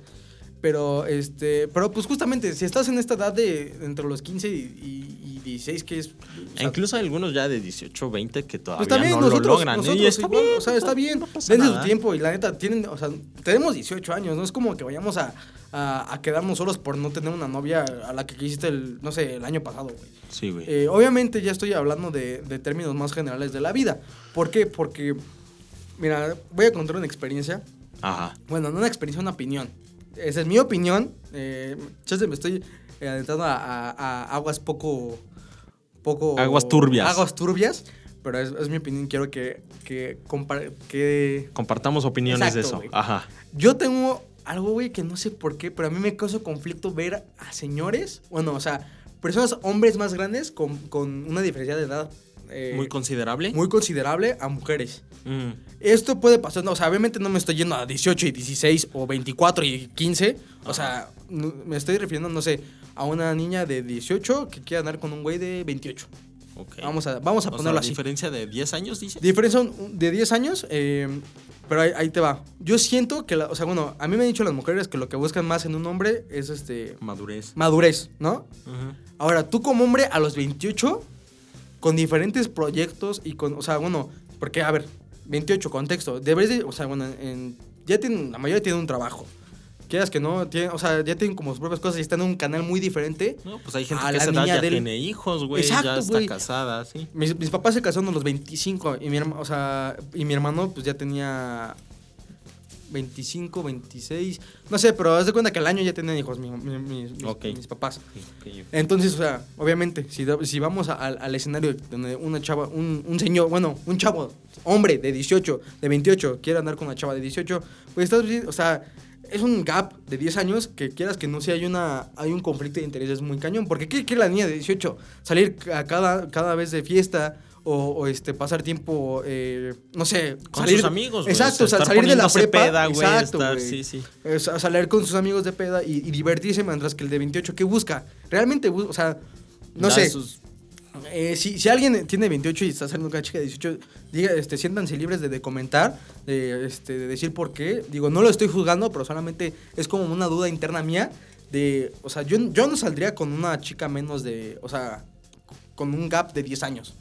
Pero, este, pero pues justamente, si estás en esta edad de entre los 15 y, y- y 16, que es... o E incluso hay algunos ya de 18, 20 que todavía Pues no nosotros, lo logran. ¿eh? nosotros y está igual, bien, o sea, está bien. No Dense su tiempo y la neta tienen, o sea, tenemos 18 años, no es como que vayamos a, a, a quedarnos solos por no tener una novia a la que quisiste el, no sé, el año pasado, güey. Sí, güey. Eh, obviamente ya estoy hablando de, de términos más generales de la vida. ¿Por qué? Porque, mira, voy a contar una experiencia. Ajá. Bueno, no una experiencia, una opinión. Esa es mi opinión. Eh, chance, me estoy eh, adentrando a, a- a aguas poco, poco... Aguas turbias. Aguas turbias. Pero es, es mi opinión. Quiero que, que, compar- que... Compartamos opiniones de eso. Ajá. Yo tengo algo, güey, que no sé por qué, pero a mí me causa conflicto ver a señores, bueno, o sea, personas, hombres más grandes con, con una diferencia de edad eh, Muy considerable. muy considerable a mujeres. Mm. Esto puede pasar, no, o sea, obviamente no me estoy yendo a 18 y 16 o 24 y 15. O sea, no- me estoy refiriendo, no sé, a una niña de 18 que quiere andar con un güey de 28. Ok. Vamos a, vamos a O sea, ponerlo así. diferencia de 10 años, dice. Diferencia de 10 años, eh, pero ahí, ahí te va. Yo siento que, la- o sea, bueno, a mí me han dicho las mujeres que lo que buscan más en un hombre es este Madurez. madurez, ¿no? Ahora, tú como hombre a los 28, con diferentes proyectos y con, o sea, bueno, porque, a ver, 28, contexto, debes de, o sea, bueno, en- ya tienen, la mayoría tienen un trabajo. Quieras que no, tienen, o sea, ya tienen como sus propias cosas y están en un canal muy diferente. No, pues hay gente A que niña ya del- tiene hijos, güey. Ya está casada, sí. Mis, mis papás se casaron a los 25 y mi, herma- o sea, y mi hermano pues ya tenía 25, 26, no sé, pero haz de cuenta que al año ya tenían hijos mi- mi- mis, papás. Entonces, o sea, obviamente, si, si vamos a- al, al escenario donde una chava, un, un señor, bueno, un chavo, hombre de 18, de 28, quiere andar con una chava de 18, pues estás, o sea, es un gap de 10 años que quieras que no sea, hay, una, hay un conflicto de intereses muy cañón. Porque ¿qué quiere la niña de 18? Salir a cada, cada vez de fiesta o, o, este, pasar tiempo, eh, no sé, Con salir- sus amigos. Exacto, o sea, sal- estar salir de la prepa. peda, güey. exacto, estar- güey. sí, sí. Sa- salir con sus amigos de peda y, y divertirse, mientras que el de 28, ¿qué busca? Realmente busca, o sea, no Da sé. sus- Eh, si, si alguien tiene 28 y está saliendo con una chica de 18, diga, este, siéntanse libres de, de comentar, de, este, de decir por qué. Digo, no lo estoy juzgando, pero solamente es como una duda interna mía de, o sea, yo, yo no saldría con una chica menos de, o sea, con un gap de 10 años.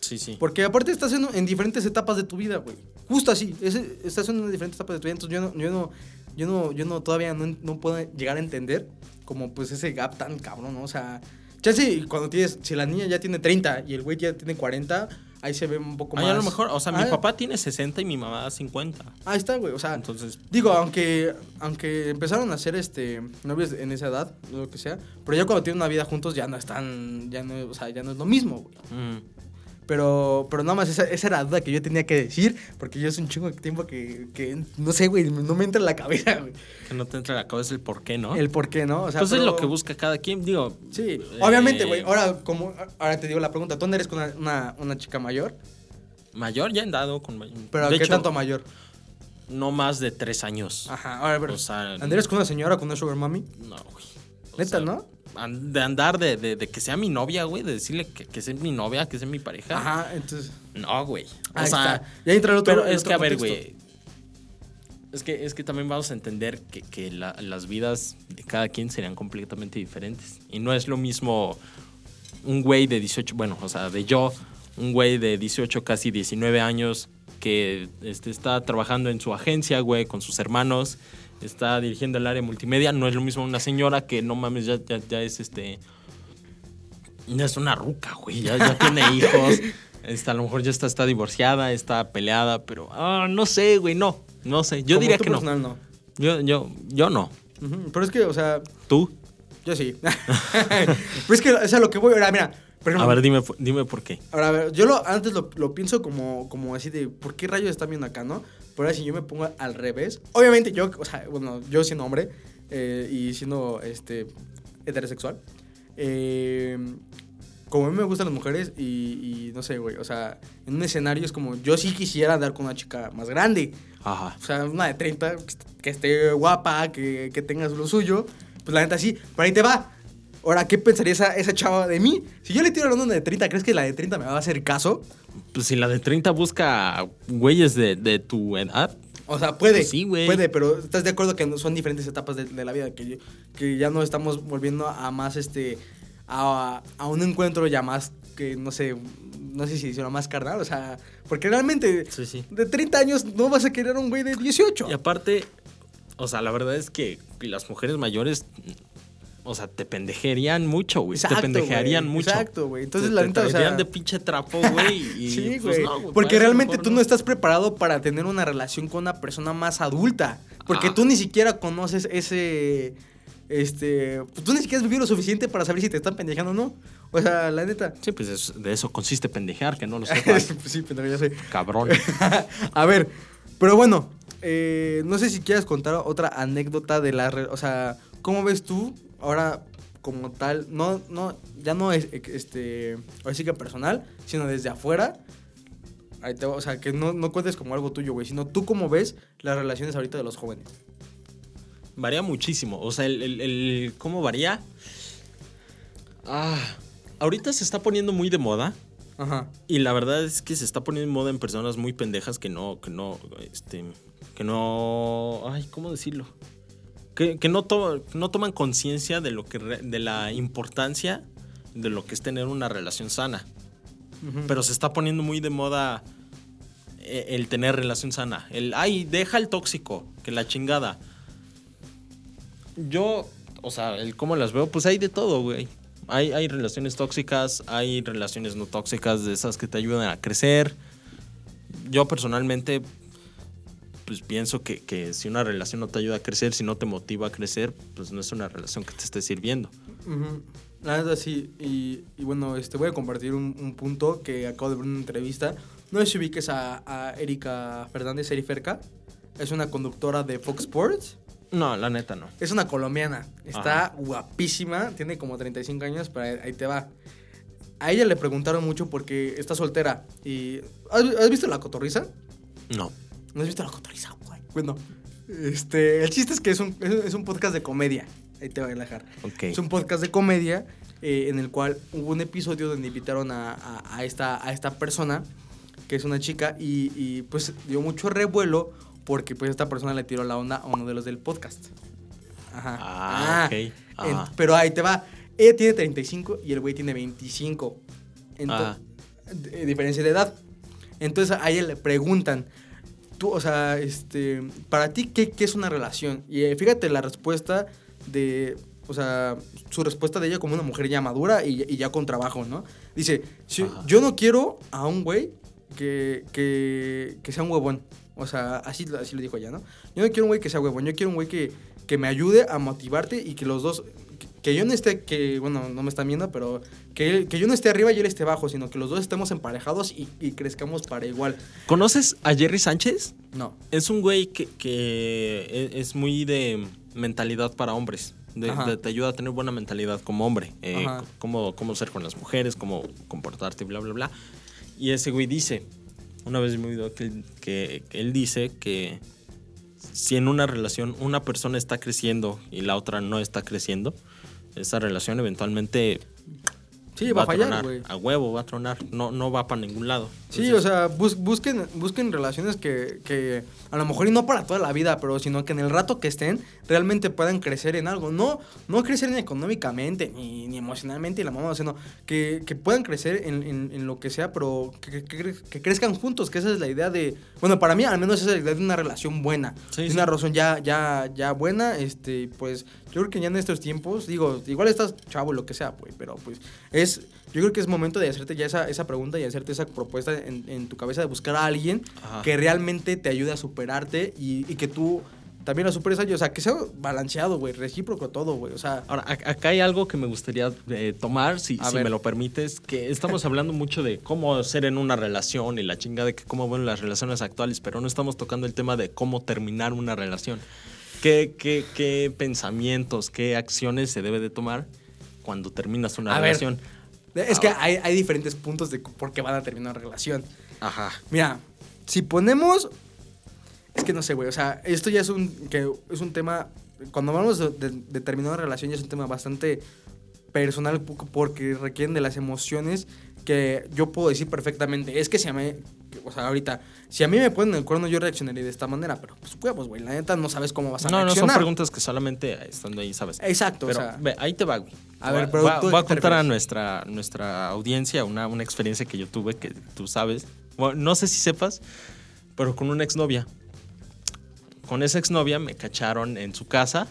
Sí, sí. Porque aparte estás en, en diferentes etapas de tu vida, güey. Justo así, es- estás en diferentes etapas de tu vida, entonces yo no, yo no, yo no, yo no todavía no, no puedo llegar a entender como pues ese gap tan cabrón, ¿no? O sea, ya si cuando tienes, si la niña ya tiene 30 y el güey ya tiene 40, ahí se ve un poco Ay, más. a lo mejor, o sea, mi Ah, papá tiene 60 y mi mamá 50. Ahí está, güey, o sea, Entonces, Digo, aunque, aunque empezaron a ser este novios en esa edad, lo que sea, pero ya cuando tienen una vida juntos ya no están, ya no, o sea, ya no es lo mismo, güey. mm, Pero, pero nada más esa, esa era la duda que yo tenía que decir, porque yo es un chingo de tiempo que, que no sé, güey, no me entra en la cabeza, güey. que no te entra a la cabeza el por qué, ¿no? El por qué, ¿no? O sea, pues es pero- lo que busca cada quien, digo. Sí, eh, obviamente, güey. Ahora, como, ahora te digo la pregunta, ¿tú eres con una, una, una chica mayor? Mayor ya han dado con. Pero de ¿qué hecho, tanto mayor? No más de tres años. Ajá, ahora, ver. O sea, ¿Andrés con una señora, con una sugar mami? No, güey. Neta, sea, ¿no? De andar, de, de, de que sea mi novia, güey, de decirle que, que sea mi novia, que sea mi pareja. Ajá, entonces... No, güey. O Ahí sea, está. Ya entra el otro pero el es otro que, a ver, güey. Es que, es que también vamos a entender que, que la- las vidas de cada quien serían completamente diferentes. Y no es lo mismo un güey de 18, bueno, o sea, de yo, un güey de 18, casi 19 años, que este, está trabajando en su agencia, güey, con sus hermanos, está dirigiendo el área multimedia. No es lo mismo una señora que no mames, ya, ya, ya es este. Ya es una ruca, güey, ya, ya tiene hijos. Esta, a lo mejor ya está, está divorciada, está peleada, pero ah, no sé, güey, no. No sé. Yo Como diría tú que no. personal, no. Yo, yo, yo no. Pero es que, o sea, ¿Tú? yo sí. Pero es que es a lo que voy. Ahora, mira. A ver, dime, dime por qué. Ahora, a ver, yo lo, antes lo, lo pienso como, como así de, ¿por qué rayos están viendo acá, no? Pero ahora si yo me pongo al revés, obviamente yo, o sea, bueno, yo siendo hombre eh, y siendo, este, heterosexual, eh, como a mí me gustan las mujeres y, y no sé, güey, o sea, en un escenario es como, yo sí quisiera andar con una chica más grande, Ajá. o sea, una de 30, que esté guapa, que, que tenga lo suyo, pues la neta sí, pero ahí te va. Ahora, ¿qué pensaría esa, esa chava de mí? Si yo le tiro a una de 30, ¿crees que la de 30 me va a hacer caso? Pues si la de 30 busca güeyes de, de tu edad, O sea, puede. Pues sí, güey. Puede, pero ¿estás de acuerdo que son diferentes etapas de, de la vida? Que, yo- que ya no estamos volviendo a más, este, a, a un encuentro ya más que, no sé, no sé si hiciera más carnal, o sea, porque realmente Sí, sí. de 30 años no vas a querer a un güey de 18. Y aparte, o sea, la verdad es que las mujeres mayores, o sea, te pendejearían mucho, güey. Te pendejearían güey. mucho. Exacto, güey. Entonces, Te- la neta, o sea- de pinche trapo, güey. y, Sí, pues, güey. no, porque eso realmente tú no estás preparado para tener una relación con una persona más adulta. Porque Ah. tú ni siquiera conoces ese. Este. pues Tú ni siquiera has vivido lo suficiente para saber si te están pendejando o no. O sea, la neta. Sí, pues es- de eso consiste pendejear, que no lo sepas. Pues sí, pendejo, ya sé. Cabrón. A ver, pero bueno, eh, no sé si quieres contar otra anécdota de la... O sea, ¿cómo ves tú ahora como tal? No, no, ya no es, este, ahora sí que personal, sino desde afuera. Ahí te o sea, que no, no cuentes como algo tuyo, güey, sino tú cómo ves las relaciones ahorita de los jóvenes. Varía muchísimo. O sea, el, el- el- ¿cómo varía? Ah, ahorita se está poniendo muy de moda. Ajá. Y la verdad es que se está poniendo en moda en personas muy pendejas que no, que no, este, que no, ay, ¿cómo decirlo? Que, que no, to- no toman conciencia de lo que, de la importancia de lo que es tener una relación sana. Pero se está poniendo muy de moda eh, el tener relación sana. El, ay, deja el tóxico, que la chingada. Yo, o sea, el cómo las veo, pues hay de todo, güey. Hay, hay relaciones tóxicas, hay relaciones no tóxicas de esas que te ayudan a crecer. Yo personalmente, pues pienso que, que si una relación no te ayuda a crecer, si no te motiva a crecer, pues no es una relación que te esté sirviendo. La neta sí, y, y bueno, este, voy a compartir un, un punto que acabo de ver en una entrevista. No sé si ubiques a, a Erika Fernández, Eriferca. Es una conductora de Fox Sports. No, la neta no. Es una colombiana. Está Ajá. guapísima. Tiene como 35 años, pero ahí- ahí te va. A ella le preguntaron mucho porque está soltera. Y, ¿has, has visto la cotorriza? No. ¿No has visto la cotorriza, güey? Bueno, este, el chiste es que es un, es, es un podcast de comedia. Ahí te voy a dejar. Ok. Es un podcast de comedia eh, en el cual hubo un episodio donde invitaron a, a- a esta, a esta persona, que es una chica, y, y, pues dio mucho revuelo porque pues esta persona le tiró la onda a uno de los del podcast. Ajá. Ah, ok. en- Ajá. pero ahí te va. Ella tiene 35 y el güey tiene 25. Ento- Ajá. de- diferencia de edad. Entonces a ella le preguntan, tú, o sea, este, para ti, ¿qué, qué es una relación? Y eh, fíjate la respuesta de, o sea, su respuesta de ella como una mujer ya madura y, y ya con trabajo, ¿no? Dice, "Sí, Ajá. yo no quiero a un güey que, que, que sea un huevón. O sea, así, así le dijo ella, ¿no? Yo no quiero un güey que sea huevón, yo quiero un güey que, que me ayude a motivarte y que los dos, que, yo no esté, que, bueno, no me están viendo, pero que, que yo no esté arriba y él esté abajo, sino que los dos estemos emparejados y, y crezcamos para igual. ¿Conoces a Jerry Sánchez? No. Es un güey que, que e- es muy de mentalidad para hombres. De- Ajá. de- te ayuda a tener buena mentalidad como hombre. eh, cómo, cómo ser con las mujeres, cómo comportarte, bla, bla, bla. Y ese güey dice, una vez me olvidó que, que, que él dice que si en una relación una persona está creciendo y la otra no está creciendo, esa relación eventualmente Sí, va, a fallar, güey. A huevo va a tronar. No, no va para ningún lado. Sí, o sea, bus- busquen, busquen relaciones que, que a lo mejor y no para toda la vida, pero sino que en el rato que estén realmente puedan crecer en algo. No, no crecer ni económicamente ni, ni emocionalmente y la mamá, sino que, que puedan crecer en, en- en lo que sea, pero que, que- que- que crezcan juntos, que esa es la idea de, bueno, para mí al menos esa es la idea de una relación buena, Sí, de sí. una relación ya, ya, ya buena, este, pues yo creo que ya en estos tiempos, digo, igual estás chavo, lo que sea, pues, pero pues es yo creo que es momento de hacerte ya esa, esa pregunta y hacerte esa propuesta en, en tu cabeza de buscar a alguien Ajá. que realmente te ayude a superarte y, y que tú también la superes a ellos. O sea, que sea balanceado, güey, recíproco todo, güey. O sea, Ahora, ac- acá hay algo que me gustaría eh, tomar, si, A si me lo permites, que estamos hablando mucho de cómo ser en una relación y la chingada de que cómo van las relaciones actuales, pero no estamos tocando el tema de cómo terminar una relación. ¿Qué, qué, qué pensamientos, qué acciones se debe de tomar cuando terminas una A ver. relación? es que hay, hay diferentes puntos de por qué van a terminar una relación. Ajá. Mira, si ponemos. Es que no sé, güey. O sea, esto ya es un, que es un tema. Cuando hablamos de, de, de terminar una relación, ya es un tema bastante personal porque requieren de las emociones que yo puedo decir perfectamente. Es que si a mí. O sea, ahorita, si a mí me ponen el cuerno, yo reaccionaría de esta manera. Pero pues huevos, güey. La neta no sabes cómo vas a No, no, son reaccionar. preguntas que solamente estando ahí sabes. Exacto, Pero o sea. ve, ahí te va, güey. A ver, pero voy a, ¿tú de voy a qué te contar a nuestra, nuestra audiencia una, una experiencia que yo tuve que tú sabes. Bueno, no sé si sepas, pero con una exnovia. Con esa exnovia me cacharon en su casa,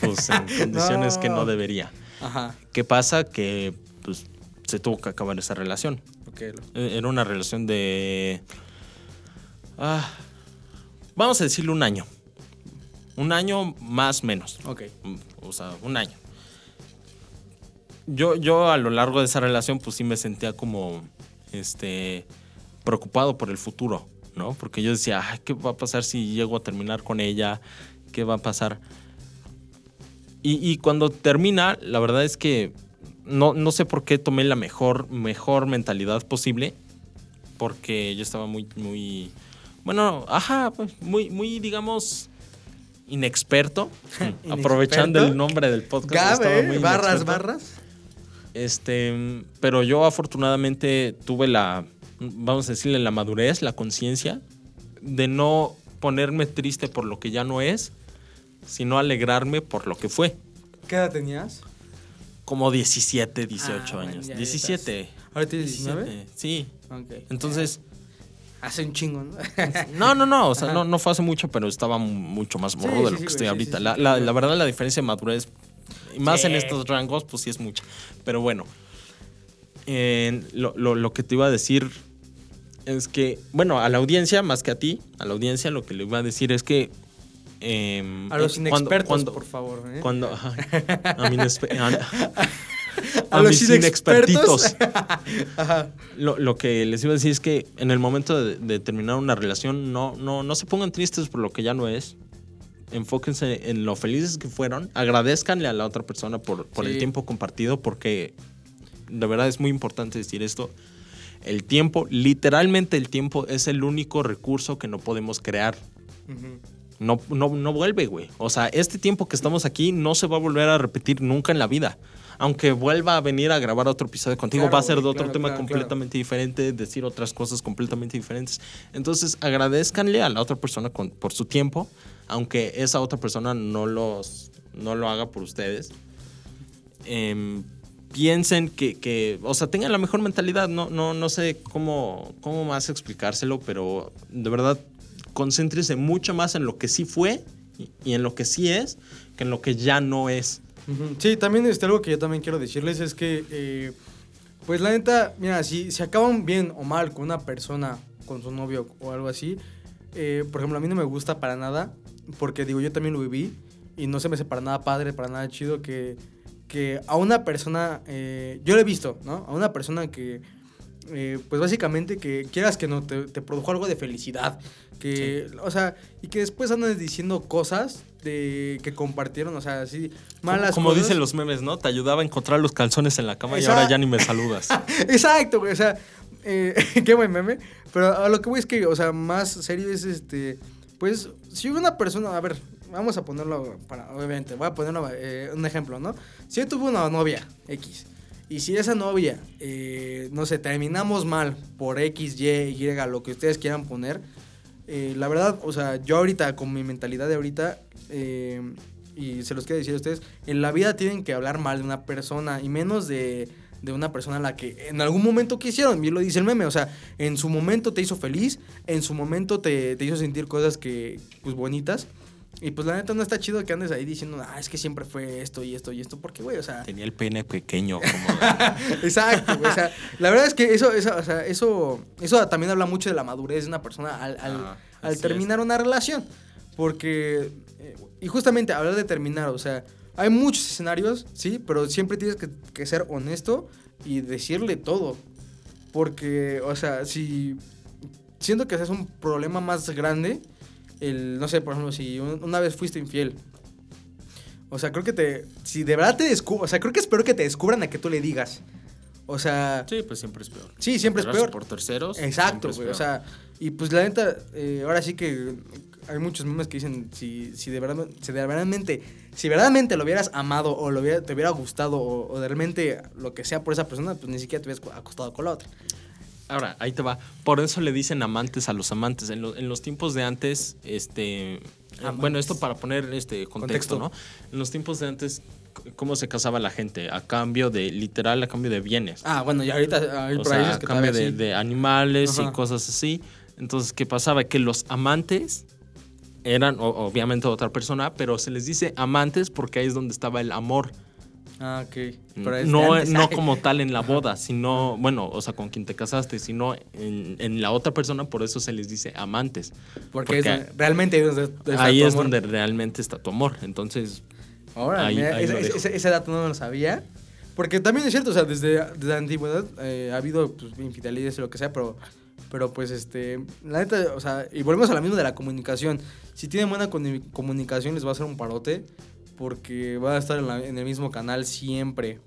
pues en condiciones que no No. debería. Ajá. ¿Qué pasa? Que pues se tuvo que acabar esa relación. Lo- Eh, Era una relación de. ah, vamos a decirle un año. Un año más menos. ok. Mm, O sea, un año. Yo, yo a lo largo de esa relación, pues sí me sentía como este preocupado por el futuro, ¿no? Porque yo decía, "Ay, ¿qué va a pasar si llego a terminar con ella? ¿Qué va a pasar? Y, y cuando termina, la verdad es que no, no sé por qué tomé la mejor, mejor mentalidad posible. Porque yo estaba muy, muy. Bueno, ajá, pues, muy, muy, digamos, inexperto. Aprovechando el nombre del podcast. estaba Gabe, muy barras, barras. Este, pero yo afortunadamente tuve la, vamos a decirle, la madurez, la conciencia de no ponerme triste por lo que ya no es, sino alegrarme por lo que fue. ¿Qué edad tenías? Como 17, 18 Ah, años. ya, ya 17. estás. ¿Ahora tienes 19? 17, Sí. Ok. Entonces, Hace un chingo, ¿no? no, no, no, o sea, Ajá. no, no fue hace mucho, pero estaba mu- mucho más morro Sí, de lo sí, que estoy ahorita. la, la- verdad, la diferencia de madurez, más en estos rangos, pues sí es mucha. Pero bueno, en lo, lo- lo que te iba a decir es que, bueno, a la audiencia, más que a ti, a la audiencia, lo que le iba a decir es que. Em, A los cuando- inexpertos, cuando- por favor. ¿eh? Cuando. ajá, a, mi a- A los mis inexpertos. inexpertitos. Lo, lo que les iba a decir es que en el momento de, de terminar una relación, no, no, no se pongan tristes por lo que ya no es. Enfóquense en lo felices que fueron. Agradezcanle a la otra persona por, por el Sí. tiempo compartido, porque de verdad es muy importante decir esto. El tiempo, literalmente el tiempo, es el único recurso que no podemos crear. Ujú. No, no, no vuelve, güey. O sea, este tiempo que estamos aquí no se va a volver a repetir nunca en la vida. Aunque vuelva a venir a grabar otro episodio contigo, Claro, va a ser de otro claro, tema claro, completamente diferente, decir otras cosas completamente diferentes. Entonces, agradezcanle a la otra persona con- por su tiempo, aunque esa otra persona no, los, no lo haga por ustedes. Em, piensen que, que, o sea, tengan la mejor mentalidad. No, no, no sé cómo, cómo más explicárselo, pero de verdad, concéntrese mucho más en lo que sí fue y, en lo que sí es que en lo que ya no es. Sí, también este, algo que yo también quiero decirles es que, eh, pues la neta, mira, si se acaban bien o mal con una persona, con su novio o algo así, eh, por ejemplo, a mí no me gusta para nada, porque digo, yo también lo viví y no se me hace para nada padre, para nada chido que, que a una persona, eh, yo lo he visto, ¿no? A una persona que, pues básicamente que quieras que no, te produjo algo de felicidad, que, o sea, y que después andas diciendo cosas de que compartieron, o sea, así malas Como cosas. dicen los memes, ¿no? Te ayudaba a encontrar los calzones en la cama y ahora ya ni me saludas. Exacto, güey. O sea, eh, qué buen meme. Pero a lo que voy es que, o sea, más serio es este. Pues, si una persona. A ver, vamos a ponerlo para. Obviamente, voy a ponerlo eh, un ejemplo, ¿no? Si yo tuve una novia X. Y si esa novia, eh, no sé, terminamos mal por X, Y, Y, lo que ustedes quieran poner. Eh, la verdad, o sea, yo ahorita, con mi mentalidad de ahorita, eh, y se los quiero decir a ustedes, en la vida tienen que hablar mal de una persona, y menos de, de una persona a la que en algún momento quisieron, y lo dice el meme, o sea, en su momento te hizo feliz, en su momento te, te hizo sentir cosas que, pues, bonitas, Y pues la neta no está chido que andes ahí diciendo, ah, es que siempre fue esto y esto y esto, porque, güey, o sea. Tenía el pene pequeño como... Exacto, güey. O sea, la verdad es que eso, eso, o sea, eso, eso también habla mucho de la madurez de una persona al, al, Ah, terminar una relación. Porque, eh, y justamente hablar de terminar, o sea, hay muchos escenarios, sí, pero siempre tienes que, que ser honesto y decirle todo. Porque, o sea, si siento que ese es un problema más grande, el, no sé, por ejemplo, si un- una vez fuiste infiel. O sea, creo que te, si de verdad te descubran, o sea, creo que espero que te descubran a que tú le digas. O sea, Sí, pues siempre es peor. Sí, siempre es peor. por terceros. Exacto, es güey. O peor. sea, y pues la neta, eh, ahora sí que hay muchos memes que dicen si, si de verdad, si de verdaderamente, si verdaderamente lo hubieras amado o lo hubiera, te hubiera gustado o, o de realmente lo que sea por esa persona, pues ni siquiera te hubieras acostado con la otra. Ahora, ahí te va. Por eso le dicen amantes a los amantes. En, lo- en los tiempos de antes, este. eh, Amantes. Bueno, esto para poner este contexto, Contexto. ¿no? En los tiempos de antes, ¿cómo se casaba la gente? A cambio de, literal, a cambio de bienes. Ah, bueno, y ahorita hay o sea, a que cambio de, animales Ajá. y cosas así. Entonces, ¿qué pasaba? Que los amantes eran obviamente otra persona, pero se les dice amantes porque ahí es donde estaba el amor. Ah, ok. Pero es de No, antes. no como tal en la boda, sino, bueno, o sea, con quien te casaste, sino en, en la otra persona, por eso se les dice amantes. Porque, realmente ahí es donde, está Ahí tu es amor. donde realmente está tu amor. Entonces, Ahora, Ahí- mira, ahí ese, dato no me lo sabía. Porque también es cierto, o sea, desde, desde la antigüedad eh, ha habido pues, infidelidades y lo que sea, pero, pero pues este, la neta, o sea, y volvemos a la misma de la comunicación. Si tienen buena comuni- comunicación les va a hacer un parote porque va a estar en, la- en el mismo canal siempre.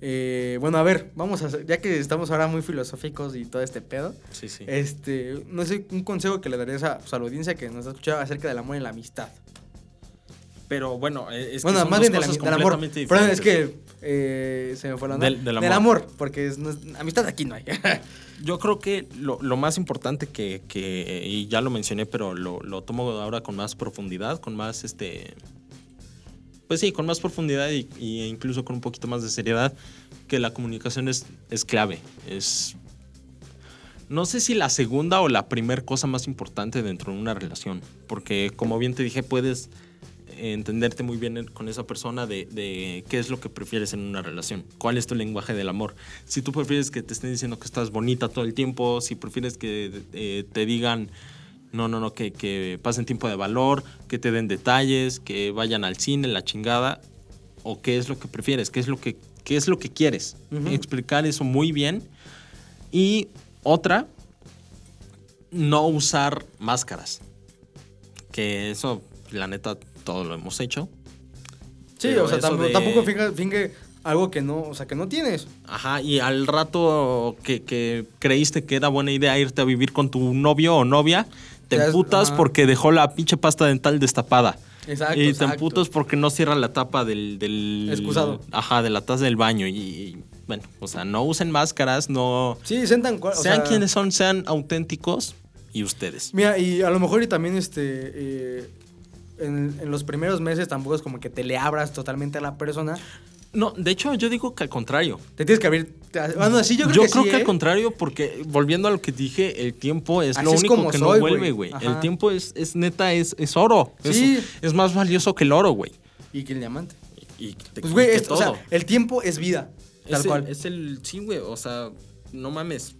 Eh, bueno, a ver, vamos a hacer, ya que estamos ahora muy filosóficos y todo este pedo, sí, sí. este, no sé, un consejo que le darías a, pues, a la audiencia que nos ha escuchado acerca del amor y la amistad. Pero bueno, es que bueno, son más bien del, amor. Perdón, es que eh, se me fue la onda. Del- del amor. porque es- no es- amistad aquí no hay. Yo creo que lo, lo más importante que, que- y ya lo mencioné, pero lo, lo tomo ahora con más profundidad, con más, este, pues sí, con más profundidad y, incluso con un poquito más de seriedad, que la comunicación es, es clave. Es, no sé si la segunda o la primera cosa más importante dentro de una relación, porque como bien te dije, puedes entenderte muy bien con esa persona de, de qué es lo que prefieres en una relación, cuál es tu lenguaje del amor. Si tú prefieres que te estén diciendo que estás bonita todo el tiempo, si prefieres que eh, te digan, no, no, no, que, que pasen tiempo de valor, que te den detalles, que vayan al cine, la chingada, o qué es lo que prefieres, qué es lo que, qué es lo que quieres. Explicar eso muy bien. Y otra, no usar máscaras. Que eso, la neta, todo lo hemos hecho. sí, Pero o sea, tampoco, de- tampoco finge, finge algo que no, o sea, que no tienes. Ajá, y al rato que, que creíste que era buena idea irte a vivir con tu novio o novia, te Ya emputas porque dejó la pinche pasta dental destapada. Exacto, Y te exacto. emputas porque no cierra la tapa del... del Excusado. Ajá, de la taza del baño. Y, y, bueno, o sea, no usen máscaras, no... Sí, sentan o sean sea, quienes son, sean auténticos y ustedes. Mira, y a lo mejor y también este eh, en, en los primeros meses tampoco es como que te le abras totalmente a la persona. No, de hecho, yo digo que al contrario. Te tienes que abrir. Bueno, sí, yo creo que sí. que al ¿eh? contrario, porque volviendo a lo que dije, el tiempo es Así lo único que soy, no vuelve, güey. El tiempo es, es neta, es, es oro. Sí. Es, más valioso que el oro, güey. Y que el diamante. Y, te- Pues, güey, o sea, el tiempo es vida. Tal el, cual. es el. Sí, güey. O sea, no mames.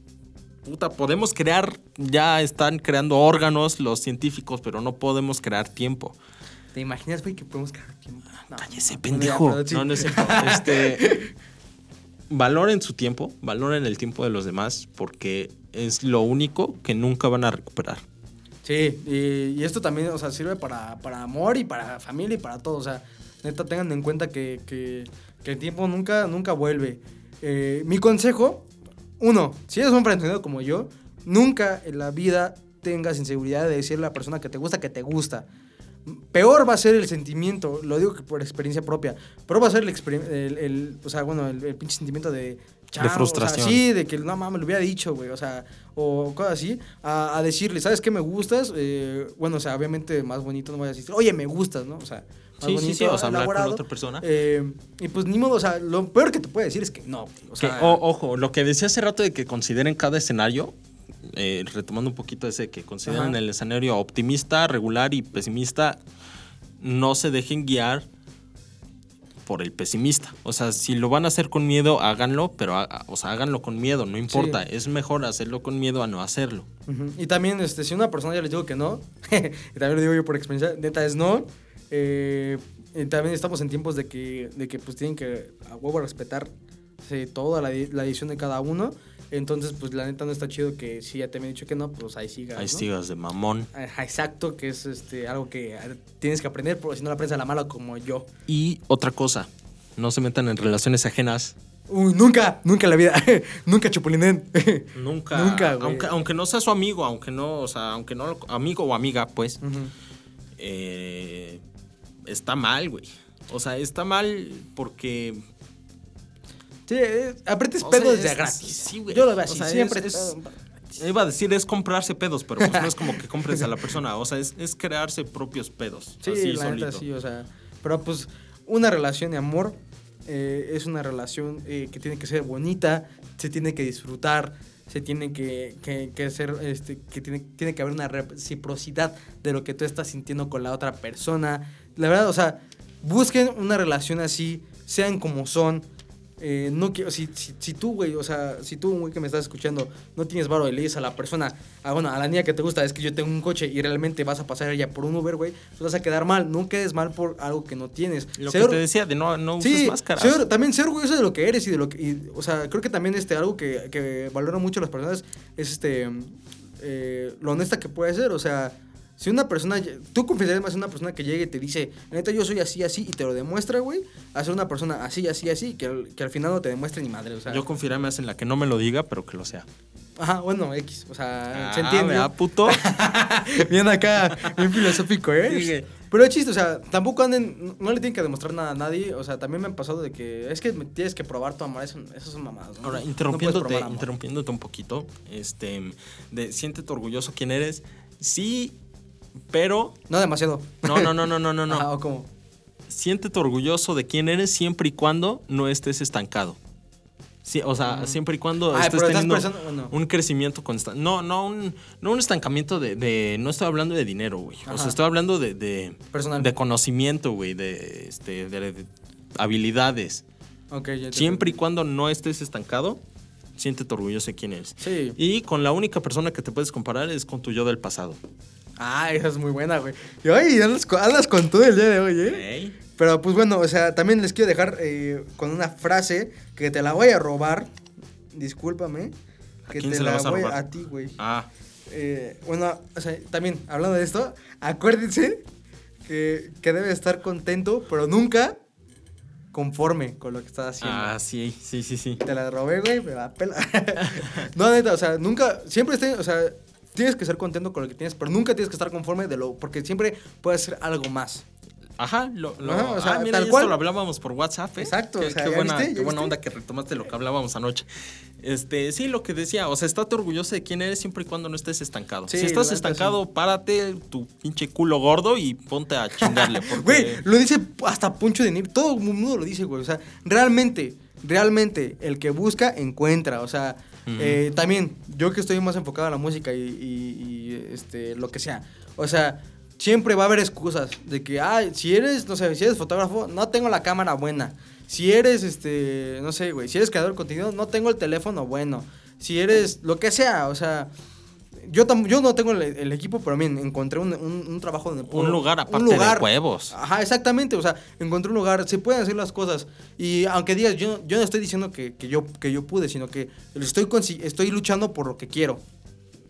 Puta, podemos crear. Ya están creando órganos los científicos, pero no podemos crear tiempo. ¿Te imaginas, güey, que podemos crear tiempo? No, Cállese, no, pendejo. No, no es cierto. Este. Valoren su tiempo, valoren el tiempo de los demás, porque es lo único que nunca van a recuperar. Sí, y, y esto también, o sea, sirve para, para amor y para familia y para todo. O sea, neta, tengan en cuenta que, que- que el tiempo nunca, nunca vuelve. Eh, mi consejo, uno, si eres un emprendido como yo, nunca en la vida tengas inseguridad de decirle a la persona que te gusta que te gusta. Peor va a ser el sentimiento, lo digo por experiencia propia, peor va a ser el, el, el- o sea, bueno, el, el pinche sentimiento de... "Chao", o sea, frustración. sí, de que no mames, lo hubiera dicho, güey, o sea, o cosas así, a, a decirle, ¿sabes qué me gustas? Eh, bueno, o sea, obviamente más bonito no voy a decir, oye, me gustas, ¿no? O sea, más Sí, bonito, sí, o sea, hablar con otra persona. Eh, y pues ni modo, o sea, lo peor que te puede decir es que no, o Que, sea, o- ojo, lo que decía hace rato de que consideren cada escenario, eh, retomando un poquito ese que consideran Ajá. el escenario optimista, regular y pesimista, no se dejen guiar por el pesimista. O sea, si lo van a hacer con miedo, háganlo, pero ha- o sea, háganlo con miedo, no importa. Es mejor hacerlo con miedo a no hacerlo. Ujú. Y también, este, si una persona ya les digo que no, y también lo digo yo por experiencia, neta es no. eh, y también estamos en tiempos de que, de que pues tienen que a huevo respetar sí, toda la, la decisión de cada uno. Entonces, pues la neta no está chido que si ya te me he dicho que no, pues ahí sigas. Ahí ¿no? sigas de mamón. Ajá, Exacto, que es este algo que tienes que aprender, porque si no la aprendes a la mala como yo. Y otra cosa, no se metan en relaciones ajenas. Uy, nunca, nunca en la vida, nunca chupulinen. Nunca. Nunca, güey. aunque, aunque no sea su amigo, aunque no, o sea, aunque no, amigo o amiga, pues, eh, está mal, güey. O sea, está mal porque Sí, eh, aprendes O sea, pedos de es- gratis. sí, güey. Yo lo veo O así, sea, siempre. es- es- Iba a decir es comprarse pedos, pero pues no es como que compres a la persona. O sea, es, es crearse propios pedos. Sí, así la solito. neta sí, o sea. Pero pues una relación de amor eh, es una relación eh, que tiene que ser bonita, se tiene que disfrutar, se tiene que, que, que ser, este, que tiene, tiene que haber una reciprocidad de lo que tú estás sintiendo con la otra persona. La verdad, o sea, busquen una relación así, sean como son. Eh, no quiero, si, si, si tú, güey, o sea, si tú, güey, que me estás escuchando, no tienes varo y le dices a la persona, ah, bueno, a la niña que te gusta, es que yo tengo un coche y realmente vas a pasar ella por un Uber, güey, pues vas a quedar mal. No quedes mal por algo que no tienes. Lo Ser- que te decía de no, no uses Sí, máscaras. ser- también ser orgulloso de lo que eres y de lo que. y, o sea, creo que también este, algo que, que valoran mucho las personas es este. eh, lo honesta que puede ser. O sea, si una persona. Tú confiarías más en una persona que llegue y te dice, "La neta, yo soy así, así, y te lo demuestra, güey, a ser una persona así, así, así, que, al- que al final no te demuestre ni madre. O sea, Yo confiaré más en la que no me lo diga, pero que lo sea. ajá, bueno, X. O sea, se Ah, entiende. ¿verdad, puto? bien acá, bien filosófico, ¿eh? Sí. Pero es chiste, o sea, tampoco anden, no le tienen que demostrar nada a nadie. O sea, también me han pasado de que es que tienes que probar tu amor. Eso, eso son mamadas. ¿no? Ahora, interrumpiéndote, interrumpiéndote un poquito, este, de siéntete orgulloso quién eres. Sí, pero No demasiado. no, no, no, no, no, no, no. Ajá, o como. siéntete orgulloso de quién eres siempre y cuando no estés estancado. Sí, o sea, siempre y cuando Ay, estés teniendo bueno. un crecimiento constante. No, no un, no un estancamiento de, de- No estoy hablando de dinero, güey. O sea, estoy hablando de... de Personal. De conocimiento, güey. De, este, de, de habilidades. Ok, ya te Siempre y cuando no estés estancado, siéntete orgulloso de quién eres. Sí. Y con la única persona que te puedes comparar es con tu yo del pasado. Ah, esa es muy buena, güey. Y ay, andas, con- andas con todo el día de hoy, ¿eh? Pero pues bueno, o sea, también les quiero dejar eh, con una frase que te la voy a robar. Discúlpame. ¿A Que quién te se la vas a voy robar? a ti, güey. Ah, Eh, bueno, o sea, también hablando de esto, acuérdense que, que debe estar contento, pero nunca conforme con lo que estás haciendo. ah, sí, sí, sí, sí. Te la robé, güey, me la pela. no, neta, o sea, nunca, siempre esté, o sea, tienes que ser contento con lo que tienes, pero nunca tienes que estar conforme de lo, porque siempre puedes hacer algo más. Ajá, lo, lo- Ajá, o sea, ah, mira, tal y esto cual. lo hablábamos por WhatsApp, ¿eh? Exacto, Qué, o sea, qué ¿ya buena, viste? ¿Ya qué buena viste? onda que retomaste lo que hablábamos anoche. Este, sí, lo que decía, o sea, estate orgulloso de quién eres siempre y cuando no estés estancado. Sí, si estás estancado, párate tu pinche culo gordo y ponte a chingarle. Porque... Güey, lo dice hasta Poncho de Nir, todo el mundo lo dice, güey. O sea, realmente, realmente, el que busca, encuentra. O sea, eh, también, yo que estoy más enfocado a la música y, y- y, este, lo que sea. O sea, siempre va a haber excusas de que, ay, si eres, no sé, si eres fotógrafo, no tengo la cámara buena. Si eres, este, no sé, güey, si eres creador de contenido, no tengo el teléfono bueno. Si eres, lo que sea, o sea, yo, tam- yo no tengo el, el equipo, pero bien, encontré un, un- un trabajo donde puedo- Un lugar aparte de huevos. Ajá, exactamente. O sea, encontré un lugar, se pueden hacer las cosas. Y aunque digas, yo, yo no estoy diciendo que, que yo, que yo pude, sino que estoy, estoy luchando por lo que quiero.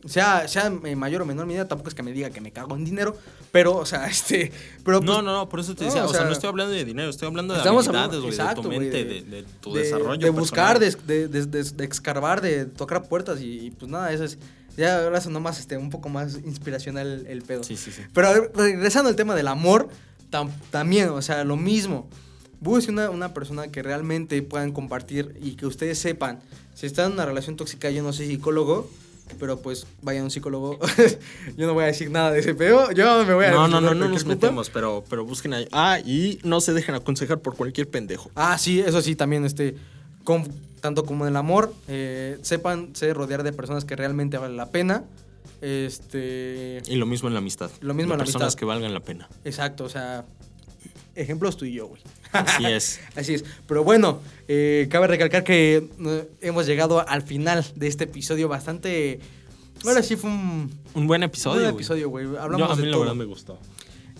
Sea, sea en mayor o menor medida, tampoco es que me diga que me cago en dinero, pero, o sea, este. Pero, No, pues, no, no, por eso te no, decía, o o sea, sea, no estoy hablando de dinero, estoy hablando de habilidades, hablando- de tu güey, mente, de- de, de tu de- desarrollo De buscar, de, escarbar, de tocar puertas y, y, pues nada, eso es. Ya ahora sonó más, este, un poco más inspiracional el pedo. Sí, sí, sí. Pero regresando al tema del amor, tam- también, o sea, lo mismo. Busque una, una persona que realmente puedan compartir y que ustedes sepan. Si están en una relación tóxica, yo no soy psicólogo, pero pues vayan a un psicólogo. yo no voy a decir nada de ese pedo. Yo me voy a. No, no, no, no nos culpa. metemos, pero, pero busquen ahí. Ah, y no se dejen aconsejar por cualquier pendejo. Ah, sí, eso sí, también, este, con- tanto como en el amor, eh, sepan se rodear de personas que realmente valen la pena. Este. Y lo mismo en la amistad. Lo mismo De en la personas amistad. que valgan la pena. Exacto, o sea. Ejemplos tú y yo, güey. Así es. Así es. Pero bueno, eh, cabe recalcar que eh, hemos llegado al final de este episodio bastante. Ahora sí fue un Un buen episodio. buen güey. episodio, güey. Yo, Hablamos a mí de la todo. verdad me gustó.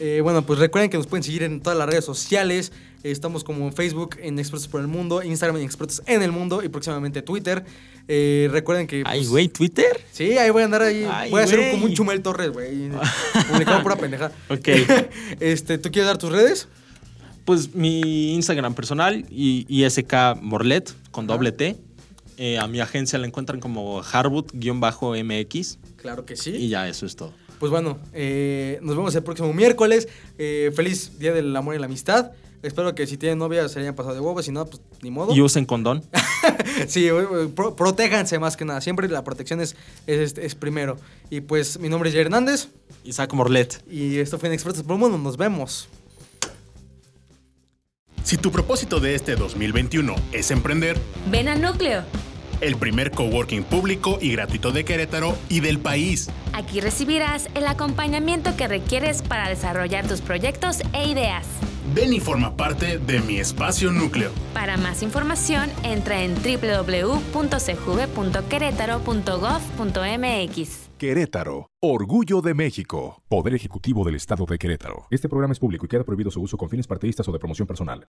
Eh, bueno, pues recuerden que nos pueden seguir en todas las redes sociales. Estamos como en Facebook en Expertos por el Mundo, Instagram en Expertos en el Mundo y próximamente Twitter. Eh, recuerden que. Ay, pues, güey, Twitter. Sí, ahí voy a andar ahí. Ay, voy a hacer como un Chumel Torres, güey. Publicado pura pendeja. Ok. este, ¿Tú quieres dar tus redes? Pues mi Instagram personal y ISK Morlet con doble T. Eh, a mi agencia la encuentran como Harwood-MX. Claro que sí. Y ya, eso es todo. Pues bueno, eh, nos vemos el próximo miércoles. Feliz Día del Amor y la Amistad. Espero que si tienen novia se hayan pasado de huevos, si no, pues ni modo. Y usen condón. Sí, pro- protéjanse más que nada. Siempre la protección es, es, es primero. Y pues mi nombre es Jay Hernández Isaac Morlet. y esto fue en Expertos por el Mundo. Nos vemos. Si tu propósito de este 2021 es emprender, Ven a Núcleo. El primer coworking público y gratuito de Querétaro y del país. Aquí recibirás el acompañamiento que requieres para desarrollar tus proyectos e ideas. Ven y forma parte de mi espacio núcleo. Para más información, entra en www.cjuve.querétaro.gov.mx. Querétaro, orgullo de México. Poder Ejecutivo del Estado de Querétaro. Este programa es público y queda prohibido su uso con fines partidistas o de promoción personal.